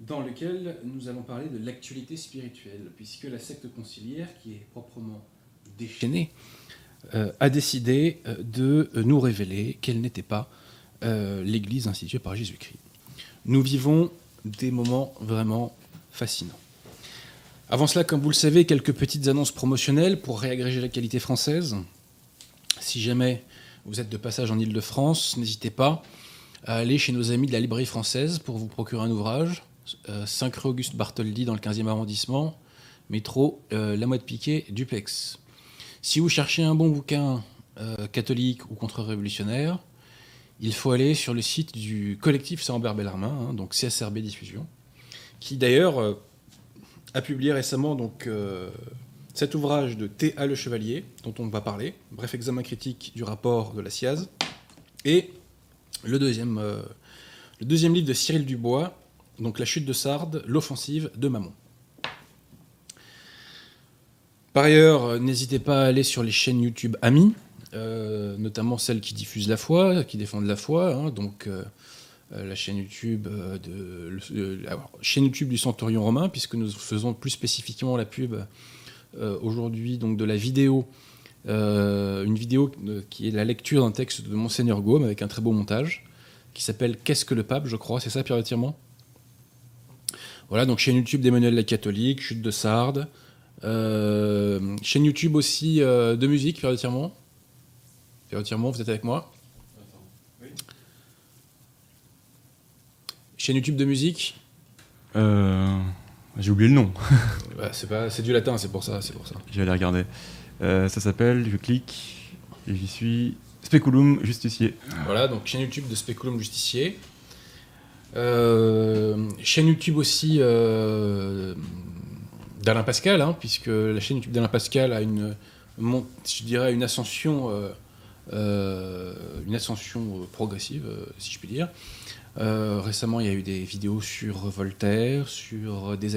Dans lequel nous allons parler de l'actualité spirituelle puisque la secte conciliaire qui est proprement déchaînée euh, a décidé euh, de nous révéler qu'elle n'était pas euh, l'Église instituée par Jésus-Christ. Nous vivons des moments vraiment fascinants. Avant cela, comme vous le savez, quelques petites annonces promotionnelles pour réagréger la qualité française. Si jamais vous êtes de passage en Ile-de-France, n'hésitez pas à aller chez nos amis de la librairie française pour vous procurer un ouvrage. 5 rue Auguste Bartholdi dans le 15e arrondissement, métro euh, La Motte Piquet, Duplex. Si vous cherchez un bon bouquin euh, catholique ou contre-révolutionnaire, il faut aller sur le site du collectif Saint-Ambert Bellarmin, hein, donc CSRB Diffusion, qui d'ailleurs euh, a publié récemment donc, cet ouvrage de T.A. Le Chevalier, dont on va parler, bref examen critique du rapport de la SIAZ, et le deuxième, le deuxième livre de Cyril Dubois, donc La chute de Sardes, l'offensive de Mammon. Par ailleurs, euh, n'hésitez pas à aller sur les chaînes YouTube amis, euh, notamment celles qui diffusent la foi, qui défendent la foi. Donc euh, la chaîne YouTube de, chaîne YouTube du Centurion romain, puisque nous faisons plus spécifiquement la pub aujourd'hui donc de la vidéo, une vidéo qui est la lecture d'un texte de Monseigneur Gaume avec un très beau montage, qui s'appelle Qu'est-ce que le pape, je crois, c'est ça, Pierre Tirement voilà, donc chaîne YouTube d'Emmanuel la Catholique, Chute de Sardes. Euh, chaîne YouTube aussi euh, de musique, Pierre Tirement. Pierre Tirement, vous êtes avec moi? Chaîne YouTube de musique? Euh, J'ai oublié le nom. c'est du latin, c'est pour ça, c'est pour ça. Je vais regarder. ça s'appelle, je clique et j'y suis. Speculum Justicier. Voilà, donc chaîne YouTube de Speculum Justicier. Euh, chaîne YouTube aussi euh, d'Alain Pascal, hein, puisque la chaîne YouTube d'Alain Pascal a une, je dirais, une ascension, euh, progressive, si je puis dire. récemment, il y a eu des vidéos sur Voltaire, sur des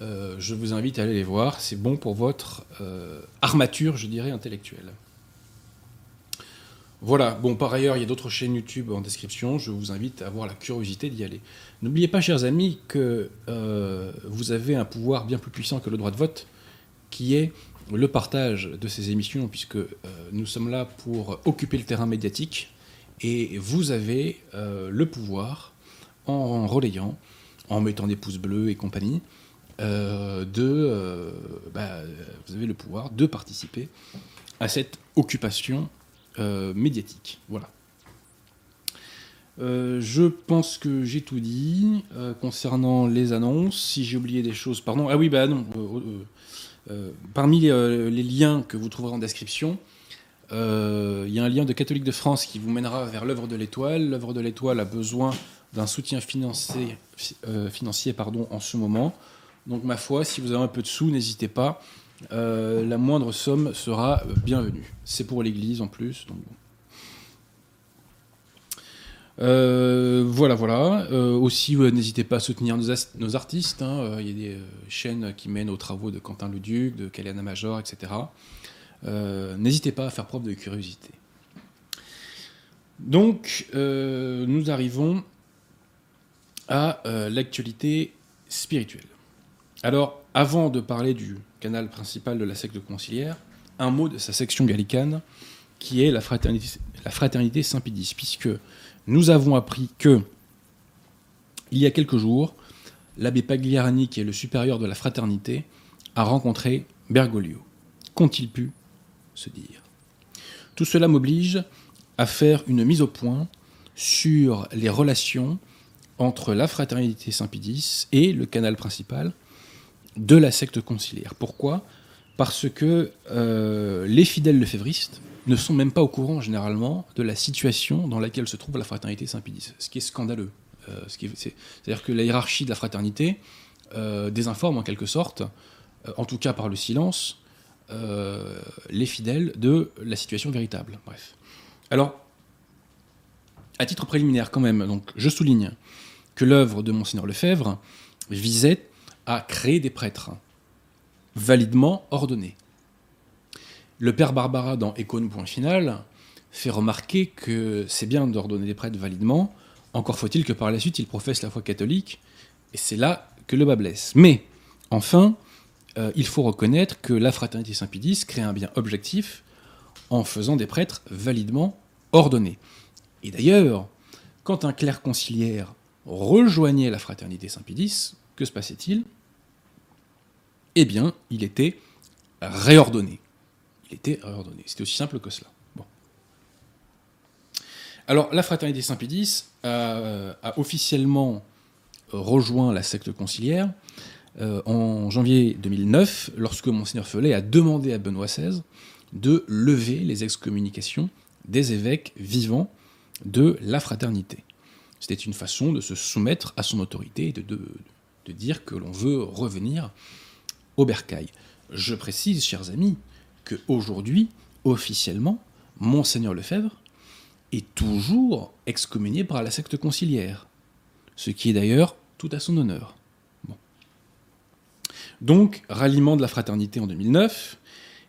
aguliers. je vous invite à aller les voir. C'est bon pour votre armature, je dirais, intellectuelle. Voilà, bon, par ailleurs, il y a d'autres chaînes YouTube en description. Je vous invite à avoir la curiosité d'y aller. N'oubliez pas, chers amis, que euh, vous avez un pouvoir bien plus puissant que le droit de vote, qui est le partage de ces émissions, puisque euh, nous sommes là pour occuper le terrain médiatique, et vous avez euh, le pouvoir, en relayant, en mettant des pouces bleus et compagnie, de, bah, vous avez le pouvoir de participer à cette occupation euh, médiatique. Voilà. Euh, je pense que j'ai tout dit euh, concernant les annonces. Si j'ai oublié des choses, pardon. Ah oui, bah non. parmi les, liens que vous trouverez en description, il y a un lien de Catholique de France qui vous mènera vers l'œuvre de l'Étoile. L'œuvre de l'Étoile a besoin d'un soutien financier, financier pardon, en ce moment. Donc, ma foi, si vous avez un peu de sous, n'hésitez pas. Euh, la moindre somme sera bienvenue. C'est pour l'Église en plus. Donc euh, voilà, voilà. Euh, aussi, n'hésitez pas à soutenir nos, artistes. Hein. Il y a des chaînes qui mènent aux travaux de Quentin Leduc, de Kaliana Major, etc. n'hésitez pas à faire preuve de curiosité. Donc, nous arrivons à l'actualité spirituelle. Alors, avant de parler du canal principal de la secte conciliaire, un mot de sa section gallicane, qui est la fraternité, Saint-Pédis, puisque nous avons appris que, il y a quelques jours, l'abbé Pagliarani, qui est le supérieur de la fraternité, a rencontré Bergoglio. Qu'ont-ils pu se dire? Tout cela m'oblige à faire une mise au point sur les relations entre la fraternité Saint-Pédis et le canal principal, de la secte conciliaire. Pourquoi? Parce que euh, les fidèles lefévristes ne sont même pas au courant généralement de la situation dans laquelle se trouve la fraternité Saint-Pédis, ce qui est scandaleux. Euh, c'est-à-dire que la hiérarchie de la fraternité euh, désinforme en quelque sorte, en tout cas par le silence, les fidèles de la situation véritable. Bref. Alors, à titre préliminaire quand même, donc, je souligne que l'œuvre de Monseigneur Lefebvre visait à créer des prêtres validement ordonnés. Le père Barbara, dans Econ Point Final, fait remarquer que c'est bien d'ordonner des prêtres validement, encore faut-il que par la suite ils professent la foi catholique, et c'est là que le bas blesse. Mais, enfin, euh, il faut reconnaître que la fraternité Saint-Pédis crée un bien objectif en faisant des prêtres validement ordonnés. Et d'ailleurs, quand un clerc conciliaire rejoignait la fraternité Saint-Pédis, que se passait-il? Eh bien, il était réordonné. Il était réordonné. C'était aussi simple que cela. Alors, la fraternité Saint-Pédis a, officiellement rejoint la secte conciliaire euh, en janvier 2009, lorsque Monseigneur Felet a demandé à Benoît XVI de lever les excommunications des évêques vivants de la fraternité. C'était une façon de se soumettre à son autorité et de dire que l'on veut revenir au bercail. Je précise, chers amis, qu'aujourd'hui, officiellement, Monseigneur Lefebvre est toujours excommunié par la secte conciliaire, ce qui est d'ailleurs tout à son honneur. Donc, ralliement de la fraternité en 2009,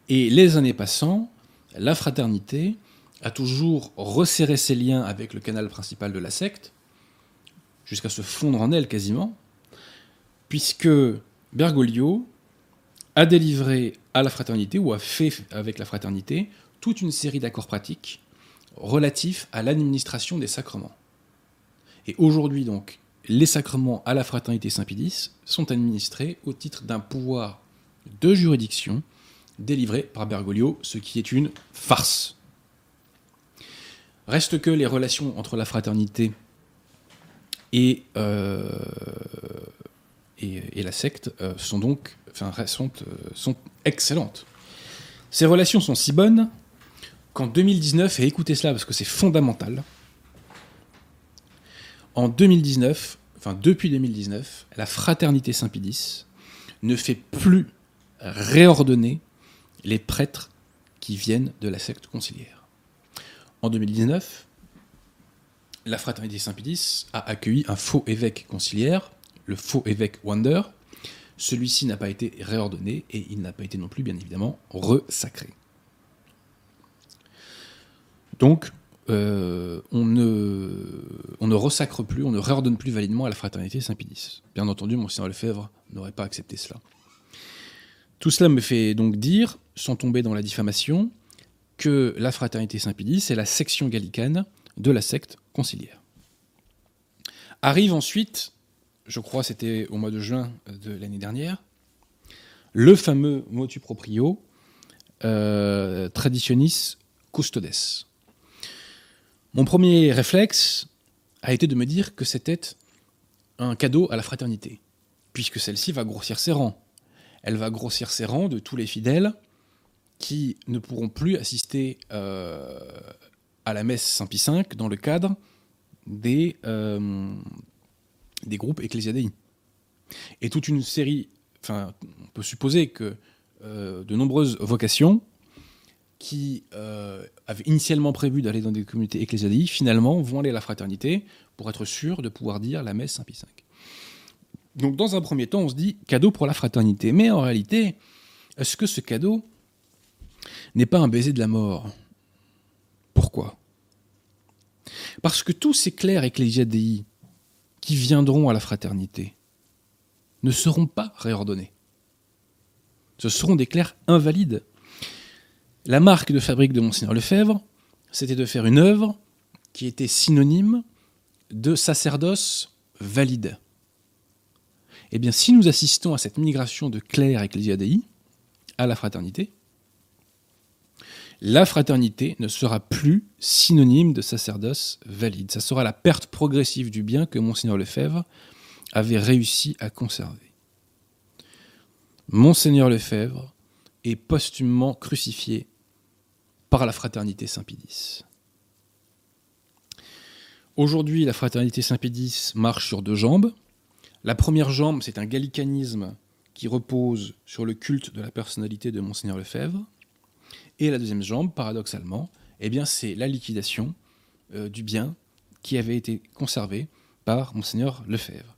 et les années passant, la fraternité a toujours resserré ses liens avec le canal principal de la secte, jusqu'à se fondre en elle quasiment, puisque Bergoglio a délivré à la fraternité, ou a fait avec la fraternité, toute une série d'accords pratiques relatifs à l'administration des sacrements. Et aujourd'hui donc, les sacrements à la fraternité Saint-Pédis sont administrés au titre d'un pouvoir de juridiction délivré par Bergoglio, ce qui est une farce. Reste que les relations entre la fraternité et, euh, et, la secte euh, sont donc euh, sont excellentes. Ces relations sont si bonnes qu'en 2019, et écoutez cela parce que c'est fondamental, en 2019, enfin depuis 2019, la fraternité Saint-Pédis ne fait plus réordonner les prêtres qui viennent de la secte conciliaire. En 2019, la fraternité Saint-Pédis a accueilli un faux évêque conciliaire, le faux évêque Wander. Celui-ci n'a pas été réordonné et il n'a pas été non plus, bien évidemment, resacré. Donc, euh, on, ne, resacre plus, on ne réordonne plus validement à la fraternité Saint-Pédis. Bien entendu, Monseigneur Lefebvre n'aurait pas accepté cela. Tout cela me fait donc dire, sans tomber dans la diffamation, que la fraternité Saint-Pédis est la section gallicane de la secte conciliaire. Arrive ensuite, je crois c'était au mois de juin de l'année dernière, le fameux motu proprio euh, traditionis custodes. Mon premier réflexe a été de me dire que c'était un cadeau à la fraternité, puisque celle-ci va grossir ses rangs. Elle va grossir ses rangs de tous les fidèles qui ne pourront plus assister euh, à la messe Saint-Pie V dans le cadre des, euh, des groupes ecclésiadei. Et toute une série, enfin, on peut supposer que euh, de nombreuses vocations qui euh, avaient initialement prévu d'aller dans des communautés ecclésiadei, finalement vont aller à la fraternité pour être sûr de pouvoir dire la messe Saint-Pie V. Donc dans un premier temps, on se dit cadeau pour la fraternité. Mais en réalité, est-ce que ce cadeau n'est pas un baiser de la mort? Pourquoi? Parce que tous ces clercs ecclésiadei qui viendront à la fraternité ne seront pas réordonnés. Ce seront des clercs invalides. La marque de fabrique de Monseigneur Lefebvre, c'était de faire une œuvre qui était synonyme de sacerdoce valide. Eh bien, si nous assistons à cette migration de clercs ecclésiadei à la fraternité, la fraternité ne sera plus synonyme de sacerdoce valide. Ça sera la perte progressive du bien que Monseigneur Lefebvre avait réussi à conserver. Monseigneur Lefebvre est posthumement crucifié par la fraternité Saint-Pédis. Aujourd'hui, la fraternité Saint-Pédis marche sur deux jambes. La première jambe, c'est un gallicanisme qui repose sur le culte de la personnalité de Monseigneur Lefebvre. Et la deuxième jambe, paradoxalement, eh bien, c'est la liquidation euh, du bien qui avait été conservé par monseigneur Lefebvre.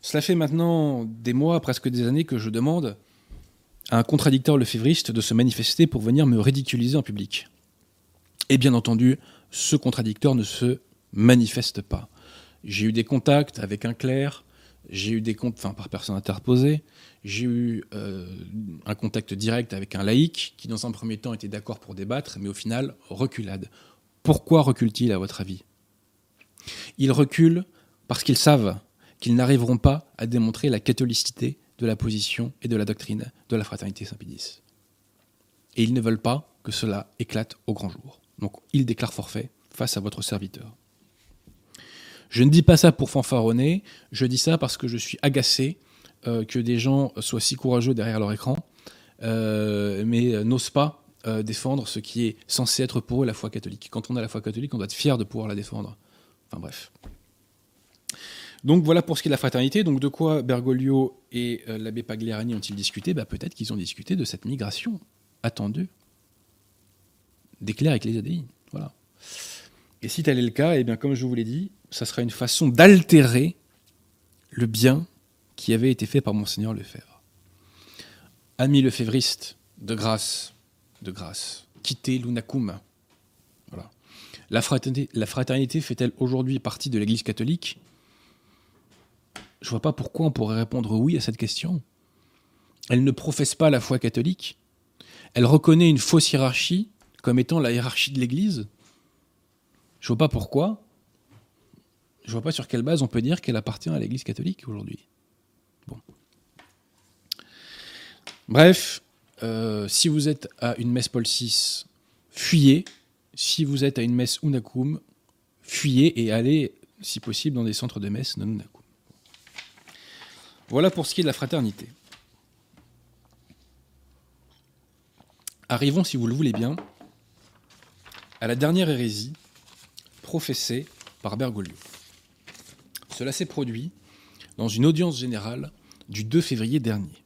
Cela fait maintenant des mois, presque des années, que je demande à un contradicteur lefévriste de se manifester pour venir me ridiculiser en public. Et bien entendu, ce contradicteur ne se manifeste pas. J'ai eu des contacts avec un clerc, j'ai eu des comptes, par personne interposée, j'ai eu euh, un contact direct avec un laïc qui, dans un premier temps, était d'accord pour débattre, mais au final, reculade. Pourquoi recule-t-il, à votre avis? Ils reculent parce qu'ils savent qu'ils n'arriveront pas à démontrer la catholicité de la position et de la doctrine de la fraternité Saint-Pédis. Et ils ne veulent pas que cela éclate au grand jour. Donc ils déclarent forfait face à votre serviteur. Je ne dis pas ça pour fanfaronner, je dis ça parce que je suis agacé que des gens soient si courageux derrière leur écran, euh, mais n'osent pas euh, défendre ce qui est censé être pour eux la foi catholique. Quand on a la foi catholique, on doit être fier de pouvoir la défendre. Enfin bref. Donc voilà pour ce qui est de la fraternité. Donc de quoi Bergoglio et l'abbé Pagliarani ont-ils discuté? Bah, Peut-être qu'ils ont discuté de cette migration attendue des clercs avec les ADI. Voilà. Et si tel est le cas, eh bien, comme je vous l'ai dit, ça sera une façon d'altérer le bien qui avait été fait par Monseigneur Lefebvre. Ami lefévriste, de grâce, de grâce, quittez l'unacum. Voilà. La fraternité, la fraternité fait-elle aujourd'hui partie de l'Église catholique? Je ne vois pas pourquoi on pourrait répondre oui à cette question. Elle ne professe pas la foi catholique. Elle reconnaît une fausse hiérarchie comme étant la hiérarchie de l'Église. Je vois pas pourquoi. Je vois pas sur quelle base on peut dire qu'elle appartient à l'Église catholique aujourd'hui. Bon. Bref, euh, si vous êtes à une messe Paul VI, fuyez. Si vous êtes à une messe Unacum, fuyez et allez, si possible, dans des centres de messe non Unacum. Voilà pour ce qui est de la fraternité. Arrivons, si vous le voulez bien, à la dernière hérésie professée par Bergoglio. Cela s'est produit dans une audience générale du 2 février dernier.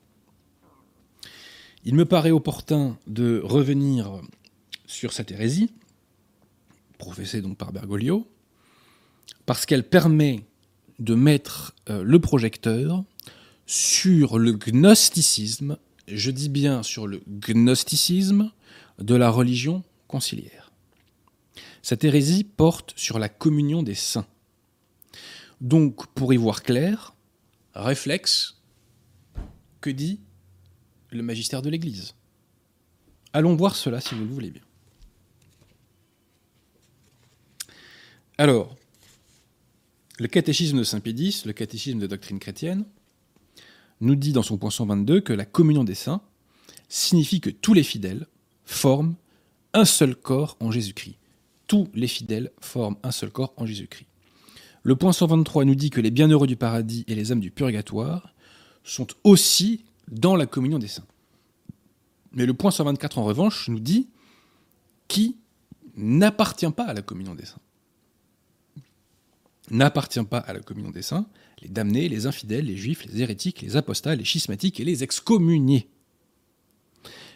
Il me paraît opportun de revenir sur cette hérésie, professée donc par Bergoglio, parce qu'elle permet de mettre euh, le projecteur sur le gnosticisme, je dis bien sur le gnosticisme de la religion conciliaire. Cette hérésie porte sur la communion des saints. Donc, pour y voir clair, réflexe, que dit le magistère de l'Église Allons voir cela si vous le voulez bien. Alors, le catéchisme de Saint-Pédis, le catéchisme de doctrine chrétienne, nous dit dans son point 122 que la communion des saints signifie que tous les fidèles forment un seul corps en Jésus-Christ tous les fidèles forment un seul corps en Jésus-Christ. Le point 123 nous dit que les bienheureux du paradis et les âmes du purgatoire sont aussi dans la communion des saints. Mais le point 124 en revanche nous dit qui n'appartient pas à la communion des saints. N'appartient pas à la communion des saints les damnés, les infidèles, les juifs, les hérétiques, les apostats, les schismatiques et les excommuniés.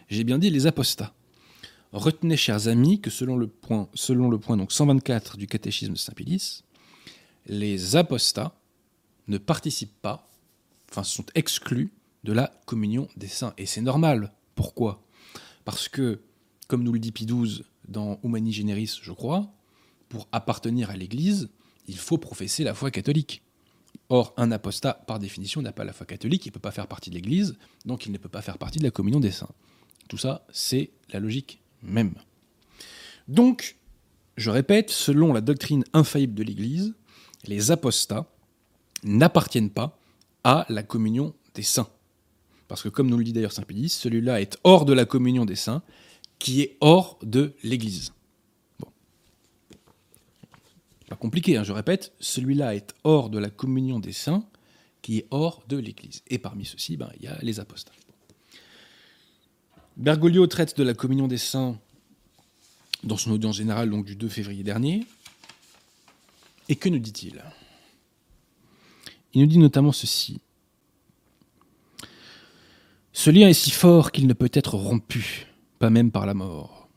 J'ai bien dit les apostats. Retenez, chers amis, que selon le point, point donc 124 du catéchisme de Saint-Pédis, les apostats ne participent pas, enfin sont exclus de la communion des saints. Et c'est normal. Pourquoi? Parce que, comme nous le dit Pie dans Humani Generis, je crois, pour appartenir à l'Église, il faut professer la foi catholique. Or, un apostat, par définition, n'a pas la foi catholique, il ne peut pas faire partie de l'Église, donc il ne peut pas faire partie de la communion des saints. Tout ça, c'est la logique même. Donc, je répète, selon la doctrine infaillible de l'Église, les apostats n'appartiennent pas à la communion des saints. Parce que comme nous le dit d'ailleurs Saint Pédis, celui-là est hors de la communion des saints, qui est hors de l'Église. Bon. Pas compliqué, hein, je répète, celui-là est hors de la communion des saints, qui est hors de l'Église. Et parmi ceux-ci, ben, il y a les apostats. Bergoglio traite de la communion des saints dans son audience générale du 2 février dernier. Et que nous dit-il? Il nous dit notamment ceci. Ce lien est si fort qu'il ne peut être rompu, pas même par la mort.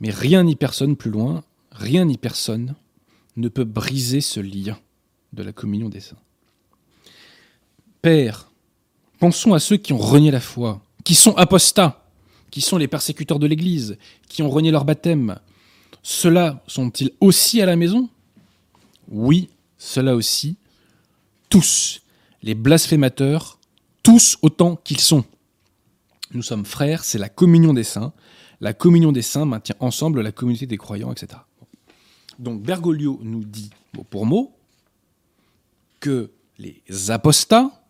Mais rien ni personne plus loin, rien ni personne ne peut briser ce lien de la communion des saints. Père, pensons à ceux qui ont renié la foi, qui sont apostats, qui sont les persécuteurs de l'Église, qui ont renié leur baptême, ceux-là sont-ils aussi à la maison? Oui, ceux-là aussi. Tous, les blasphémateurs, tous autant qu'ils sont. Nous sommes frères, c'est la communion des saints. La communion des saints maintient ensemble la communauté des croyants, etc. Donc Bergoglio nous dit, mot pour mot, que les apostats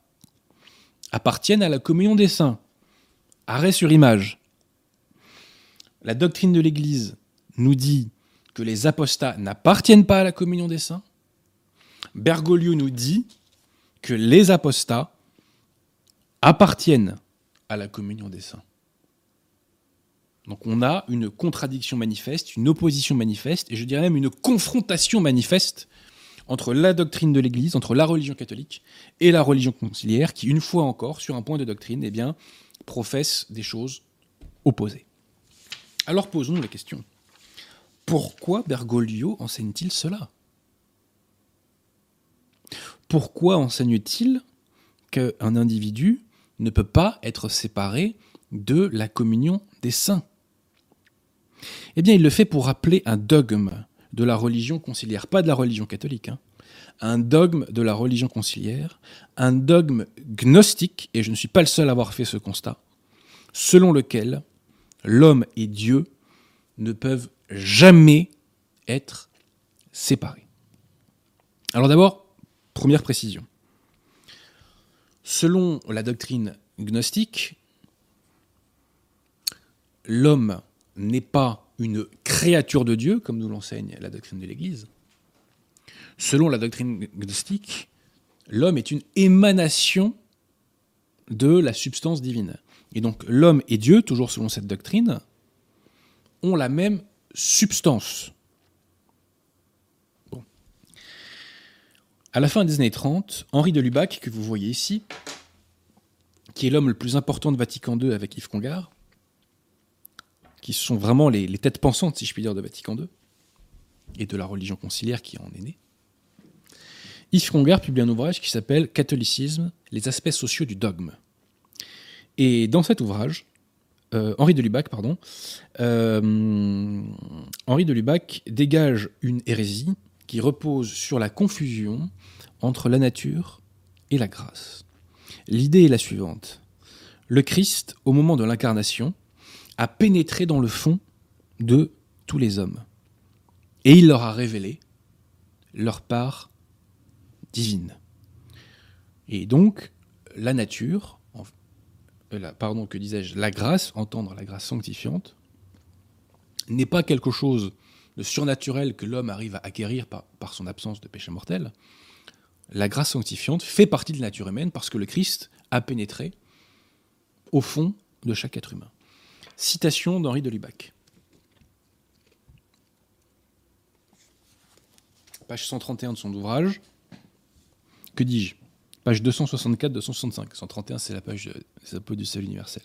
appartiennent à la communion des saints. Arrêt sur image. La doctrine de l'Église nous dit que les apostats n'appartiennent pas à la communion des saints. Bergoglio nous dit que les apostats appartiennent à la communion des saints. Donc on a une contradiction manifeste, une opposition manifeste, et je dirais même une confrontation manifeste entre la doctrine de l'Église, entre la religion catholique et la religion conciliaire, qui, une fois encore, sur un point de doctrine, eh bien, professe des choses opposées. Alors posons la question. Pourquoi Bergoglio enseigne-t-il cela? Pourquoi enseigne-t-il qu'un individu ne peut pas être séparé de la communion des saints Eh bien, il le fait pour rappeler un dogme de la religion conciliaire, pas de la religion catholique, hein. un dogme de la religion conciliaire, un dogme gnostique, et je ne suis pas le seul à avoir fait ce constat, selon lequel l'homme et Dieu ne peuvent jamais être séparés. Alors d'abord, première précision. Selon la doctrine gnostique, l'homme n'est pas une créature de Dieu, comme nous l'enseigne la doctrine de l'Église. Selon la doctrine gnostique, l'homme est une émanation de la substance divine. Et donc l'homme et Dieu, toujours selon cette doctrine, ont la même substance. À la fin des années 30, Henri de Lubac, que vous voyez ici, qui est l'homme le plus important de Vatican II avec Yves Congar, qui sont vraiment les, têtes pensantes, si je puis dire, de Vatican II, et de la religion conciliaire qui en est née. Yves Congar publie un ouvrage qui s'appelle Catholicisme, les aspects sociaux du dogme. Et dans cet ouvrage, euh, Henri de Lubac, pardon, euh, Henri de Lubac dégage une hérésie qui repose sur la confusion entre la nature et la grâce. L'idée est la suivante. Le Christ, au moment de l'incarnation, a pénétré dans le fond de tous les hommes. Et il leur a révélé leur part divine. Et donc, la nature, la, pardon, que disais-je, la grâce, entendre la grâce sanctifiante, n'est pas quelque chose de surnaturel que l'homme arrive à acquérir par, son absence de péché mortel. La grâce sanctifiante fait partie de la nature humaine parce que le Christ a pénétré au fond de chaque être humain. Citation d'Henri de Lubac. Page 131 de son ouvrage. Que dis-je? Page 264-265. 131, c'est la page des apôtres du salut universel.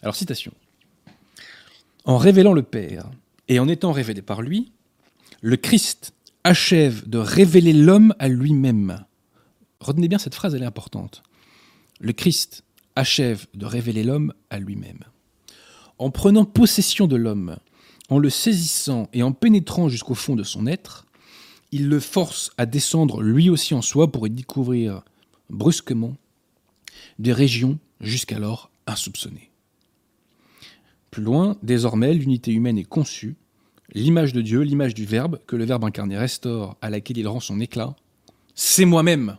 Alors, citation. En révélant le Père et en étant révélé par lui, le Christ achève de révéler l'homme à lui-même. Retenez bien cette phrase, elle est importante. Le Christ achève de révéler l'homme à lui-même. En prenant possession de l'homme, en le saisissant et en pénétrant jusqu'au fond de son être, il le force à descendre lui aussi en soi pour y découvrir brusquement des régions jusqu'alors insoupçonnées. Plus loin, désormais, l'unité humaine est conçue, l'image de Dieu, l'image du Verbe, que le Verbe incarné restaure, à laquelle il rend son éclat, c'est moi-même.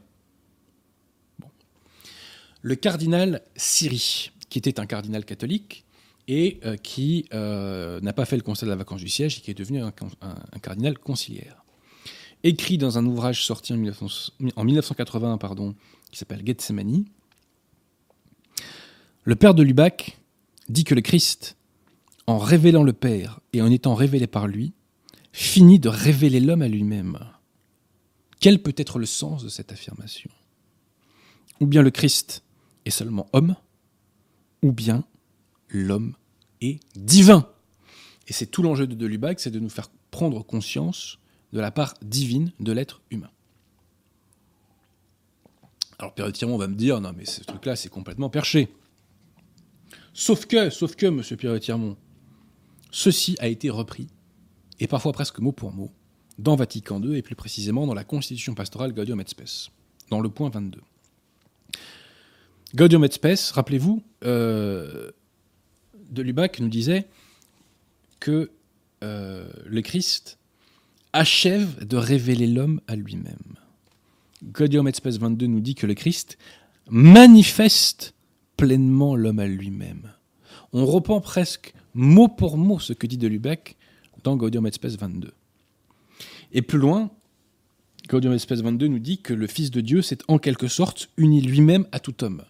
Le cardinal Siri, qui était un cardinal catholique, et euh, qui euh, n'a pas fait le constat de la vacance du siège et qui est devenu un, cardinal conciliaire. Écrit dans un ouvrage sorti en, 1900, en 1980 pardon, qui s'appelle Gethsemane, le père de Lubac dit que le Christ, en révélant le Père et en étant révélé par lui, finit de révéler l'homme à lui-même. Quel peut être le sens de cette affirmation? Ou bien le Christ est seulement homme, ou bien l'homme est divin. Et c'est tout l'enjeu de, de Lubac, c'est de nous faire prendre conscience de la part divine de l'être humain. Alors, Père on va me dire, non, mais ce truc-là, c'est complètement perché. Sauf que, sauf que, monsieur Pierre-Tirmont, ceci a été repris, et parfois presque mot pour mot, dans Vatican II, et plus précisément dans la Constitution pastorale Gaudium et Spes, dans le point 22. Gaudium et Spes, rappelez-vous, euh, de Lubac nous disait que euh, le Christ achève de révéler l'homme à lui-même. Gaudium et Spes 22 nous dit que le Christ manifeste pleinement l'homme à lui-même. On reprend presque mot pour mot ce que dit de Lubac dans Gaudium et Spes 22. Et plus loin, Gaudium et Spes 22 nous dit que le Fils de Dieu s'est en quelque sorte uni lui-même à tout homme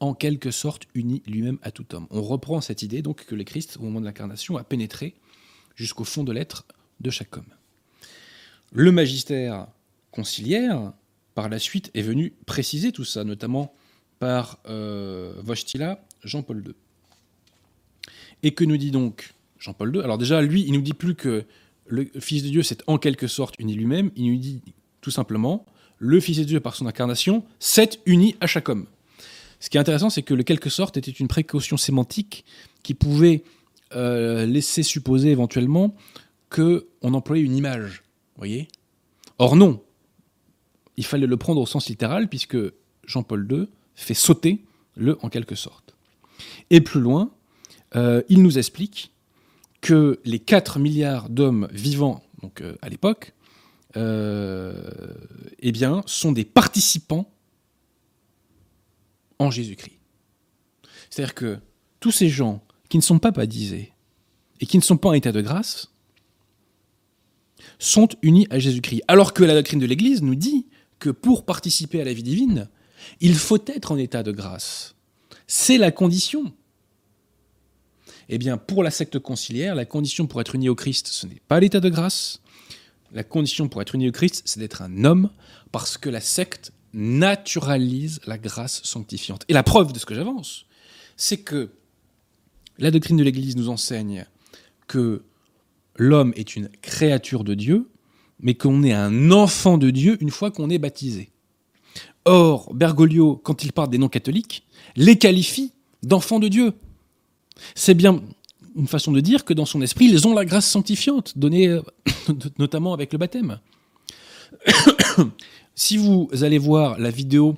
en quelque sorte uni lui-même à tout homme. On reprend cette idée donc que le Christ, au moment de l'incarnation, a pénétré jusqu'au fond de l'être de chaque homme. Le magistère conciliaire, par la suite, est venu préciser tout ça, notamment par euh, Jean-Paul II. Et que nous dit donc Jean-Paul II? Alors déjà, lui, il nous dit plus que le Fils de Dieu s'est en quelque sorte uni lui-même, il nous dit tout simplement, le Fils de Dieu, par son incarnation, s'est uni à chaque homme. Ce qui est intéressant, c'est que le quelque sorte était une précaution sémantique qui pouvait euh, laisser supposer éventuellement qu'on employait une image. Voyez? Or non. Il fallait le prendre au sens littéral puisque Jean-Paul II fait sauter le en quelque sorte. Et plus loin, euh, il nous explique que les 4 milliards d'hommes vivants donc, euh, à l'époque eh bien, sont des participants en Jésus-Christ. C'est-à-dire que tous ces gens qui ne sont pas baptisés et qui ne sont pas en état de grâce sont unis à Jésus-Christ. Alors que la doctrine de l'Église nous dit que pour participer à la vie divine, il faut être en état de grâce. C'est la condition. Eh bien, pour la secte conciliaire, la condition pour être uni au Christ, ce n'est pas l'état de grâce. La condition pour être uni au Christ, c'est d'être un homme, parce que la secte naturalise la grâce sanctifiante. Et la preuve de ce que j'avance, c'est que la doctrine de l'Église nous enseigne que l'homme est une créature de Dieu, mais qu'on est un enfant de Dieu une fois qu'on est baptisé. Or, Bergoglio, quand il parle des non-catholiques, les qualifie d'enfants de Dieu. C'est bien une façon de dire que dans son esprit, ils ont la grâce sanctifiante, donnée euh, notamment avec le baptême. Si vous allez voir la vidéo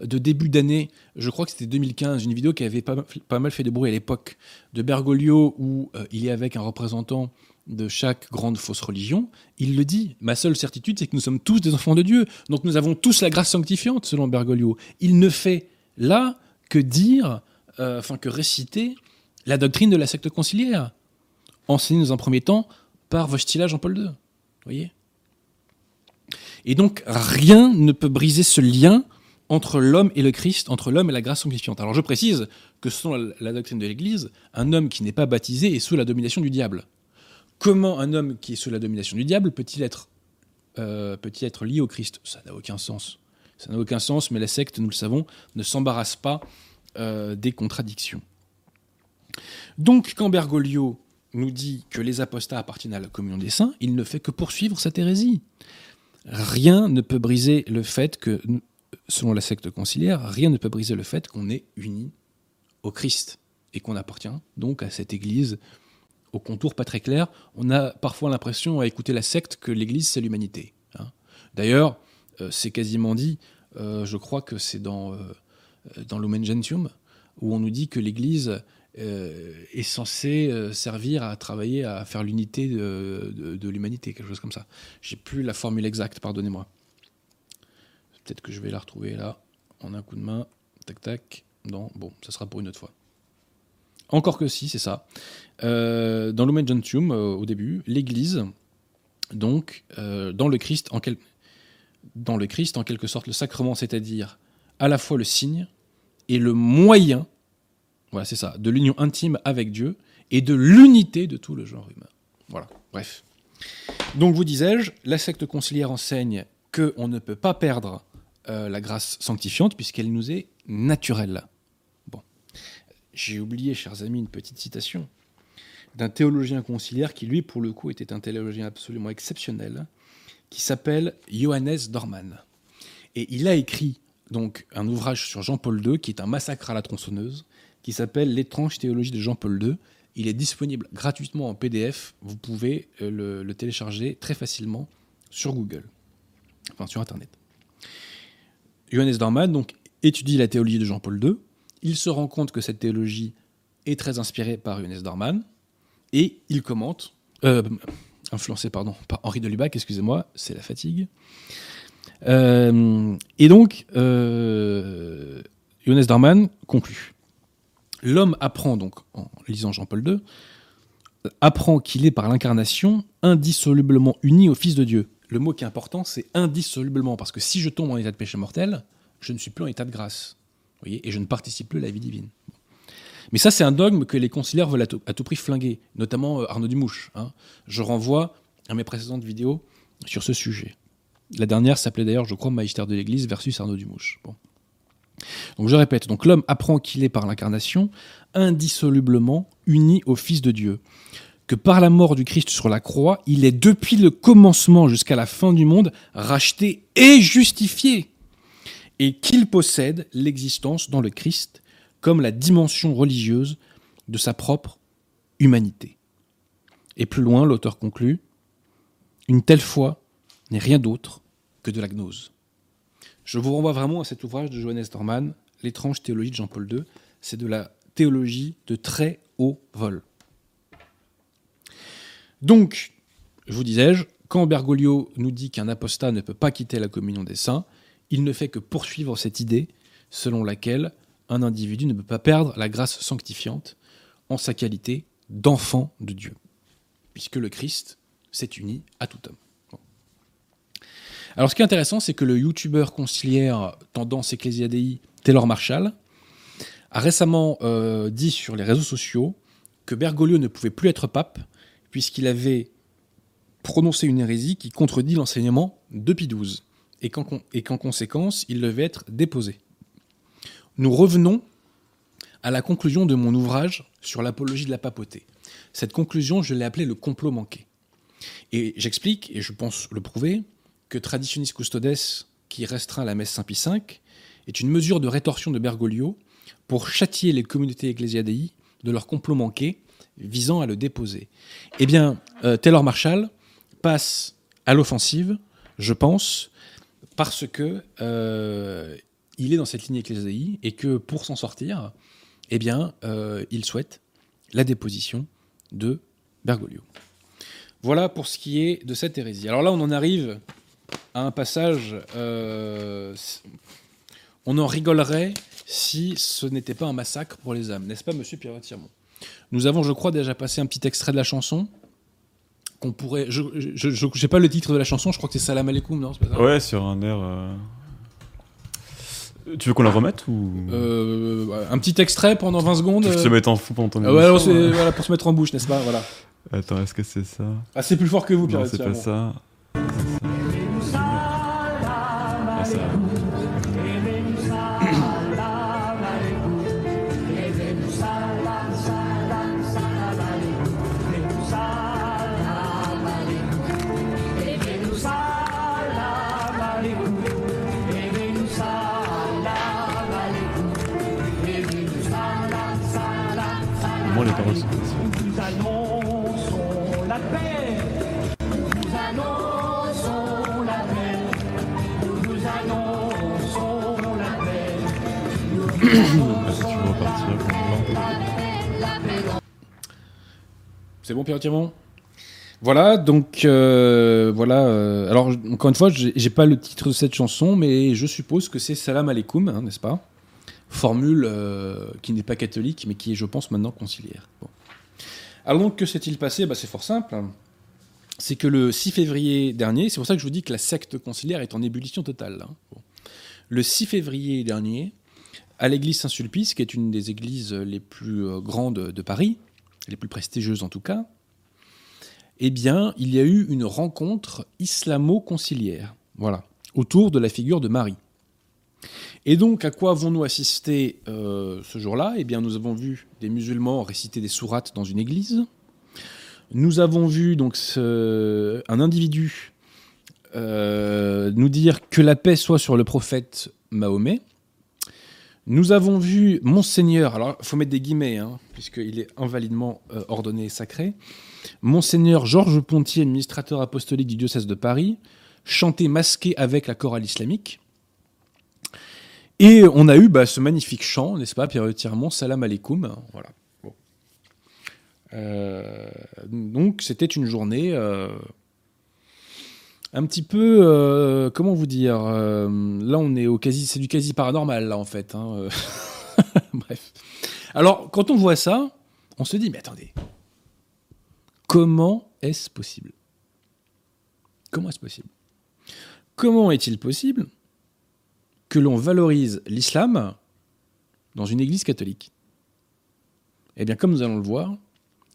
de début d'année, je crois que c'était 2015, une vidéo qui avait pas, mal fait de bruit à l'époque, de Bergoglio, où euh, il est avec un représentant de chaque grande fausse religion, il le dit. Ma seule certitude, c'est que nous sommes tous des enfants de Dieu. Donc nous avons tous la grâce sanctifiante, selon Bergoglio. Il ne fait là que dire, enfin que réciter la doctrine de la secte conciliaire, enseignée dans un premier temps par Vostila Jean-Paul II. Voyez et donc, rien ne peut briser ce lien entre l'homme et le Christ, entre l'homme et la grâce sanctifiante. Alors je précise que selon la doctrine de l'Église, un homme qui n'est pas baptisé est sous la domination du diable. Comment un homme qui est sous la domination du diable peut-il être, euh, être lié au Christ? Ça n'a aucun sens. Ça n'a aucun sens, mais la secte, nous le savons, ne s'embarrasse pas euh, des contradictions. Donc quand Bergoglio nous dit que les apostats appartiennent à la communion des saints, il ne fait que poursuivre cette hérésie rien ne peut briser le fait que, selon la secte conciliaire, rien ne peut briser le fait qu'on est unis au Christ et qu'on appartient donc à cette Église au contour pas très clair. On a parfois l'impression, à écouter la secte, que l'Église, c'est l'humanité. Hein. D'ailleurs, euh, c'est quasiment dit, euh, je crois que c'est dans, euh, dans Lumen Gentium, où on nous dit que l'Église euh, est censé euh, servir à travailler à faire l'unité de, l'humanité, quelque chose comme ça. J'ai plus la formule exacte, pardonnez-moi. Peut-être que je vais la retrouver là, en un coup de main. Tac, tac. Non, bon, ça sera pour une autre fois. Encore que si, c'est ça. Euh, dans Lumen Gentium, au début, l'Église, donc, dans le Christ, dans le Christ, en quelque sorte, le sacrement, c'est-à-dire à la fois le signe et le moyen voilà, c'est ça, de l'union intime avec Dieu et de l'unité de tout le genre humain. Voilà, bref. Donc, vous disais-je, la secte conciliaire enseigne qu'on ne peut pas perdre euh, la grâce sanctifiante puisqu'elle nous est naturelle. Bon. J'ai oublié, chers amis, une petite citation d'un théologien conciliaire qui, lui, pour le coup, était un théologien absolument exceptionnel, qui s'appelle Johannes Dorman. Et il a écrit donc un ouvrage sur Jean-Paul II qui est un massacre à la tronçonneuse, qui s'appelle L'étrange théologie de Jean-Paul II. Il est disponible gratuitement en PDF. Vous pouvez euh, le, télécharger très facilement sur Google, enfin sur Internet. Johannes Dorman donc, étudie la théologie de Jean-Paul II. Il se rend compte que cette théologie est très inspirée par Johannes Dorman et il commente, euh, influencé par Henri de Lubac, excusez-moi, c'est la fatigue. Euh, et donc, euh, Johannes Dorman conclut. L'homme apprend, donc, en lisant Jean-Paul II, apprend qu'il est par l'incarnation indissolublement uni au Fils de Dieu. Le mot qui est important, c'est indissolublement, parce que si je tombe en état de péché mortel, je ne suis plus en état de grâce. Voyez, et je ne participe plus à la vie divine. Mais ça, c'est un dogme que les conciliaires veulent à tout, à tout prix flinguer, notamment euh, Arnaud Dumouche. hein. Je renvoie à mes précédentes vidéos sur ce sujet. La dernière s'appelait d'ailleurs, je crois, Magistère de l'Église versus Arnaud Dumouche. Bon. Donc je répète, donc l'homme apprend qu'il est par l'incarnation indissolublement uni au Fils de Dieu, que par la mort du Christ sur la croix, il est depuis le commencement jusqu'à la fin du monde racheté et justifié, et qu'il possède l'existence dans le Christ comme la dimension religieuse de sa propre humanité. Et plus loin, l'auteur conclut, une telle foi n'est rien d'autre que de la gnose. Je vous renvoie vraiment à cet ouvrage de Johannes Dorman, L'étrange théologie de Jean-Paul II. C'est de la théologie de très haut vol. Donc, je vous disais-je, quand Bergoglio nous dit qu'un apostat ne peut pas quitter la communion des saints, il ne fait que poursuivre cette idée selon laquelle un individu ne peut pas perdre la grâce sanctifiante en sa qualité d'enfant de Dieu, puisque le Christ s'est uni à tout homme. Alors ce qui est intéressant, c'est que le youtubeur conciliaire Tendance Ecclesiadei, Taylor Marshall, a récemment euh, dit sur les réseaux sociaux que Bergoglio ne pouvait plus être pape, puisqu'il avait prononcé une hérésie qui contredit l'enseignement de Pie XII, et qu'en conséquence, il devait être déposé. Nous revenons à la conclusion de mon ouvrage sur l'apologie de la papauté. Cette conclusion, je l'ai appelée le complot manqué. Et j'explique, et je pense le prouver, que Traditionis Custodes, qui restreint la messe Saint-Pie V, est une mesure de rétorsion de Bergoglio pour châtier les communautés ecclésiadei de leur complot manqué visant à le déposer. Eh bien, euh, Taylor Marshall passe à l'offensive, je pense, parce que euh, il est dans cette ligne ecclésiaïe et que pour s'en sortir, eh bien, euh, il souhaite la déposition de Bergoglio. Voilà pour ce qui est de cette hérésie. Alors là, on en arrive à un passage. euh, on en rigolerait si ce n'était pas un massacre pour les âmes, n'est-ce pas, monsieur Pierre Tirmont Nous avons, je crois, déjà passé un petit extrait de la chanson qu'on pourrait. Je n'ai pas le titre de la chanson, je crois que c'est Salam Alaikum, non c'est pas ça? Ouais, sur un air. euh, Tu veux qu'on la remette ou? Euh, un petit extrait pendant 20 secondes. Te euh, mette en fou pendant ton ah ouais, ouais. voilà, pour se mettre en bouche, n'est-ce pas? Voilà. Attends, est-ce que c'est ça? Ah, c'est plus fort que vous, Pierre Non, c'est pas ça. C'est bon, Pierre Voilà, donc euh, voilà. euh, alors, encore une fois, j'ai pas le titre de cette chanson, mais je suppose que c'est Salam Alaikum, hein, n'est-ce pas? Formule euh, qui n'est pas catholique, mais qui est, je pense, maintenant conciliaire. Bon. Alors, que s'est-il passé? Bah, C'est fort simple. C'est que le 6 février dernier, c'est pour ça que je vous dis que la secte conciliaire est en ébullition totale. hein. Le 6 février dernier, à l'église Saint-Sulpice, qui est une des églises les plus grandes de Paris, les plus prestigieuses en tout cas, eh bien, il y a eu une rencontre islamo-conciliaire, voilà, autour de la figure de Marie. Et donc, à quoi avons-nous assisté euh, ce jour-là? Eh bien, nous avons vu des musulmans réciter des sourates dans une église. Nous avons vu donc un individu euh, nous dire que la paix soit sur le prophète Mahomet. Nous avons vu Monseigneur, alors il faut mettre des guillemets, hein, puisqu'il est invalidement euh, ordonné et sacré, Monseigneur Georges Pontier, administrateur apostolique du diocèse de Paris, chanter masqué avec la chorale islamique. Et on a eu bah, ce magnifique chant, n'est-ce pas, périodiquement, Salam alaikum. Voilà. Euh, donc c'était une journée euh, un petit peu, euh, comment vous dire, euh, là on est au quasi, c'est du quasi paranormal là en fait. hein, euh. Bref. Alors quand on voit ça, on se dit mais attendez, comment est-ce possible? Comment est-ce possible? Comment est-il possible que l'on valorise l'islam dans une église catholique? Eh bien, comme nous allons le voir,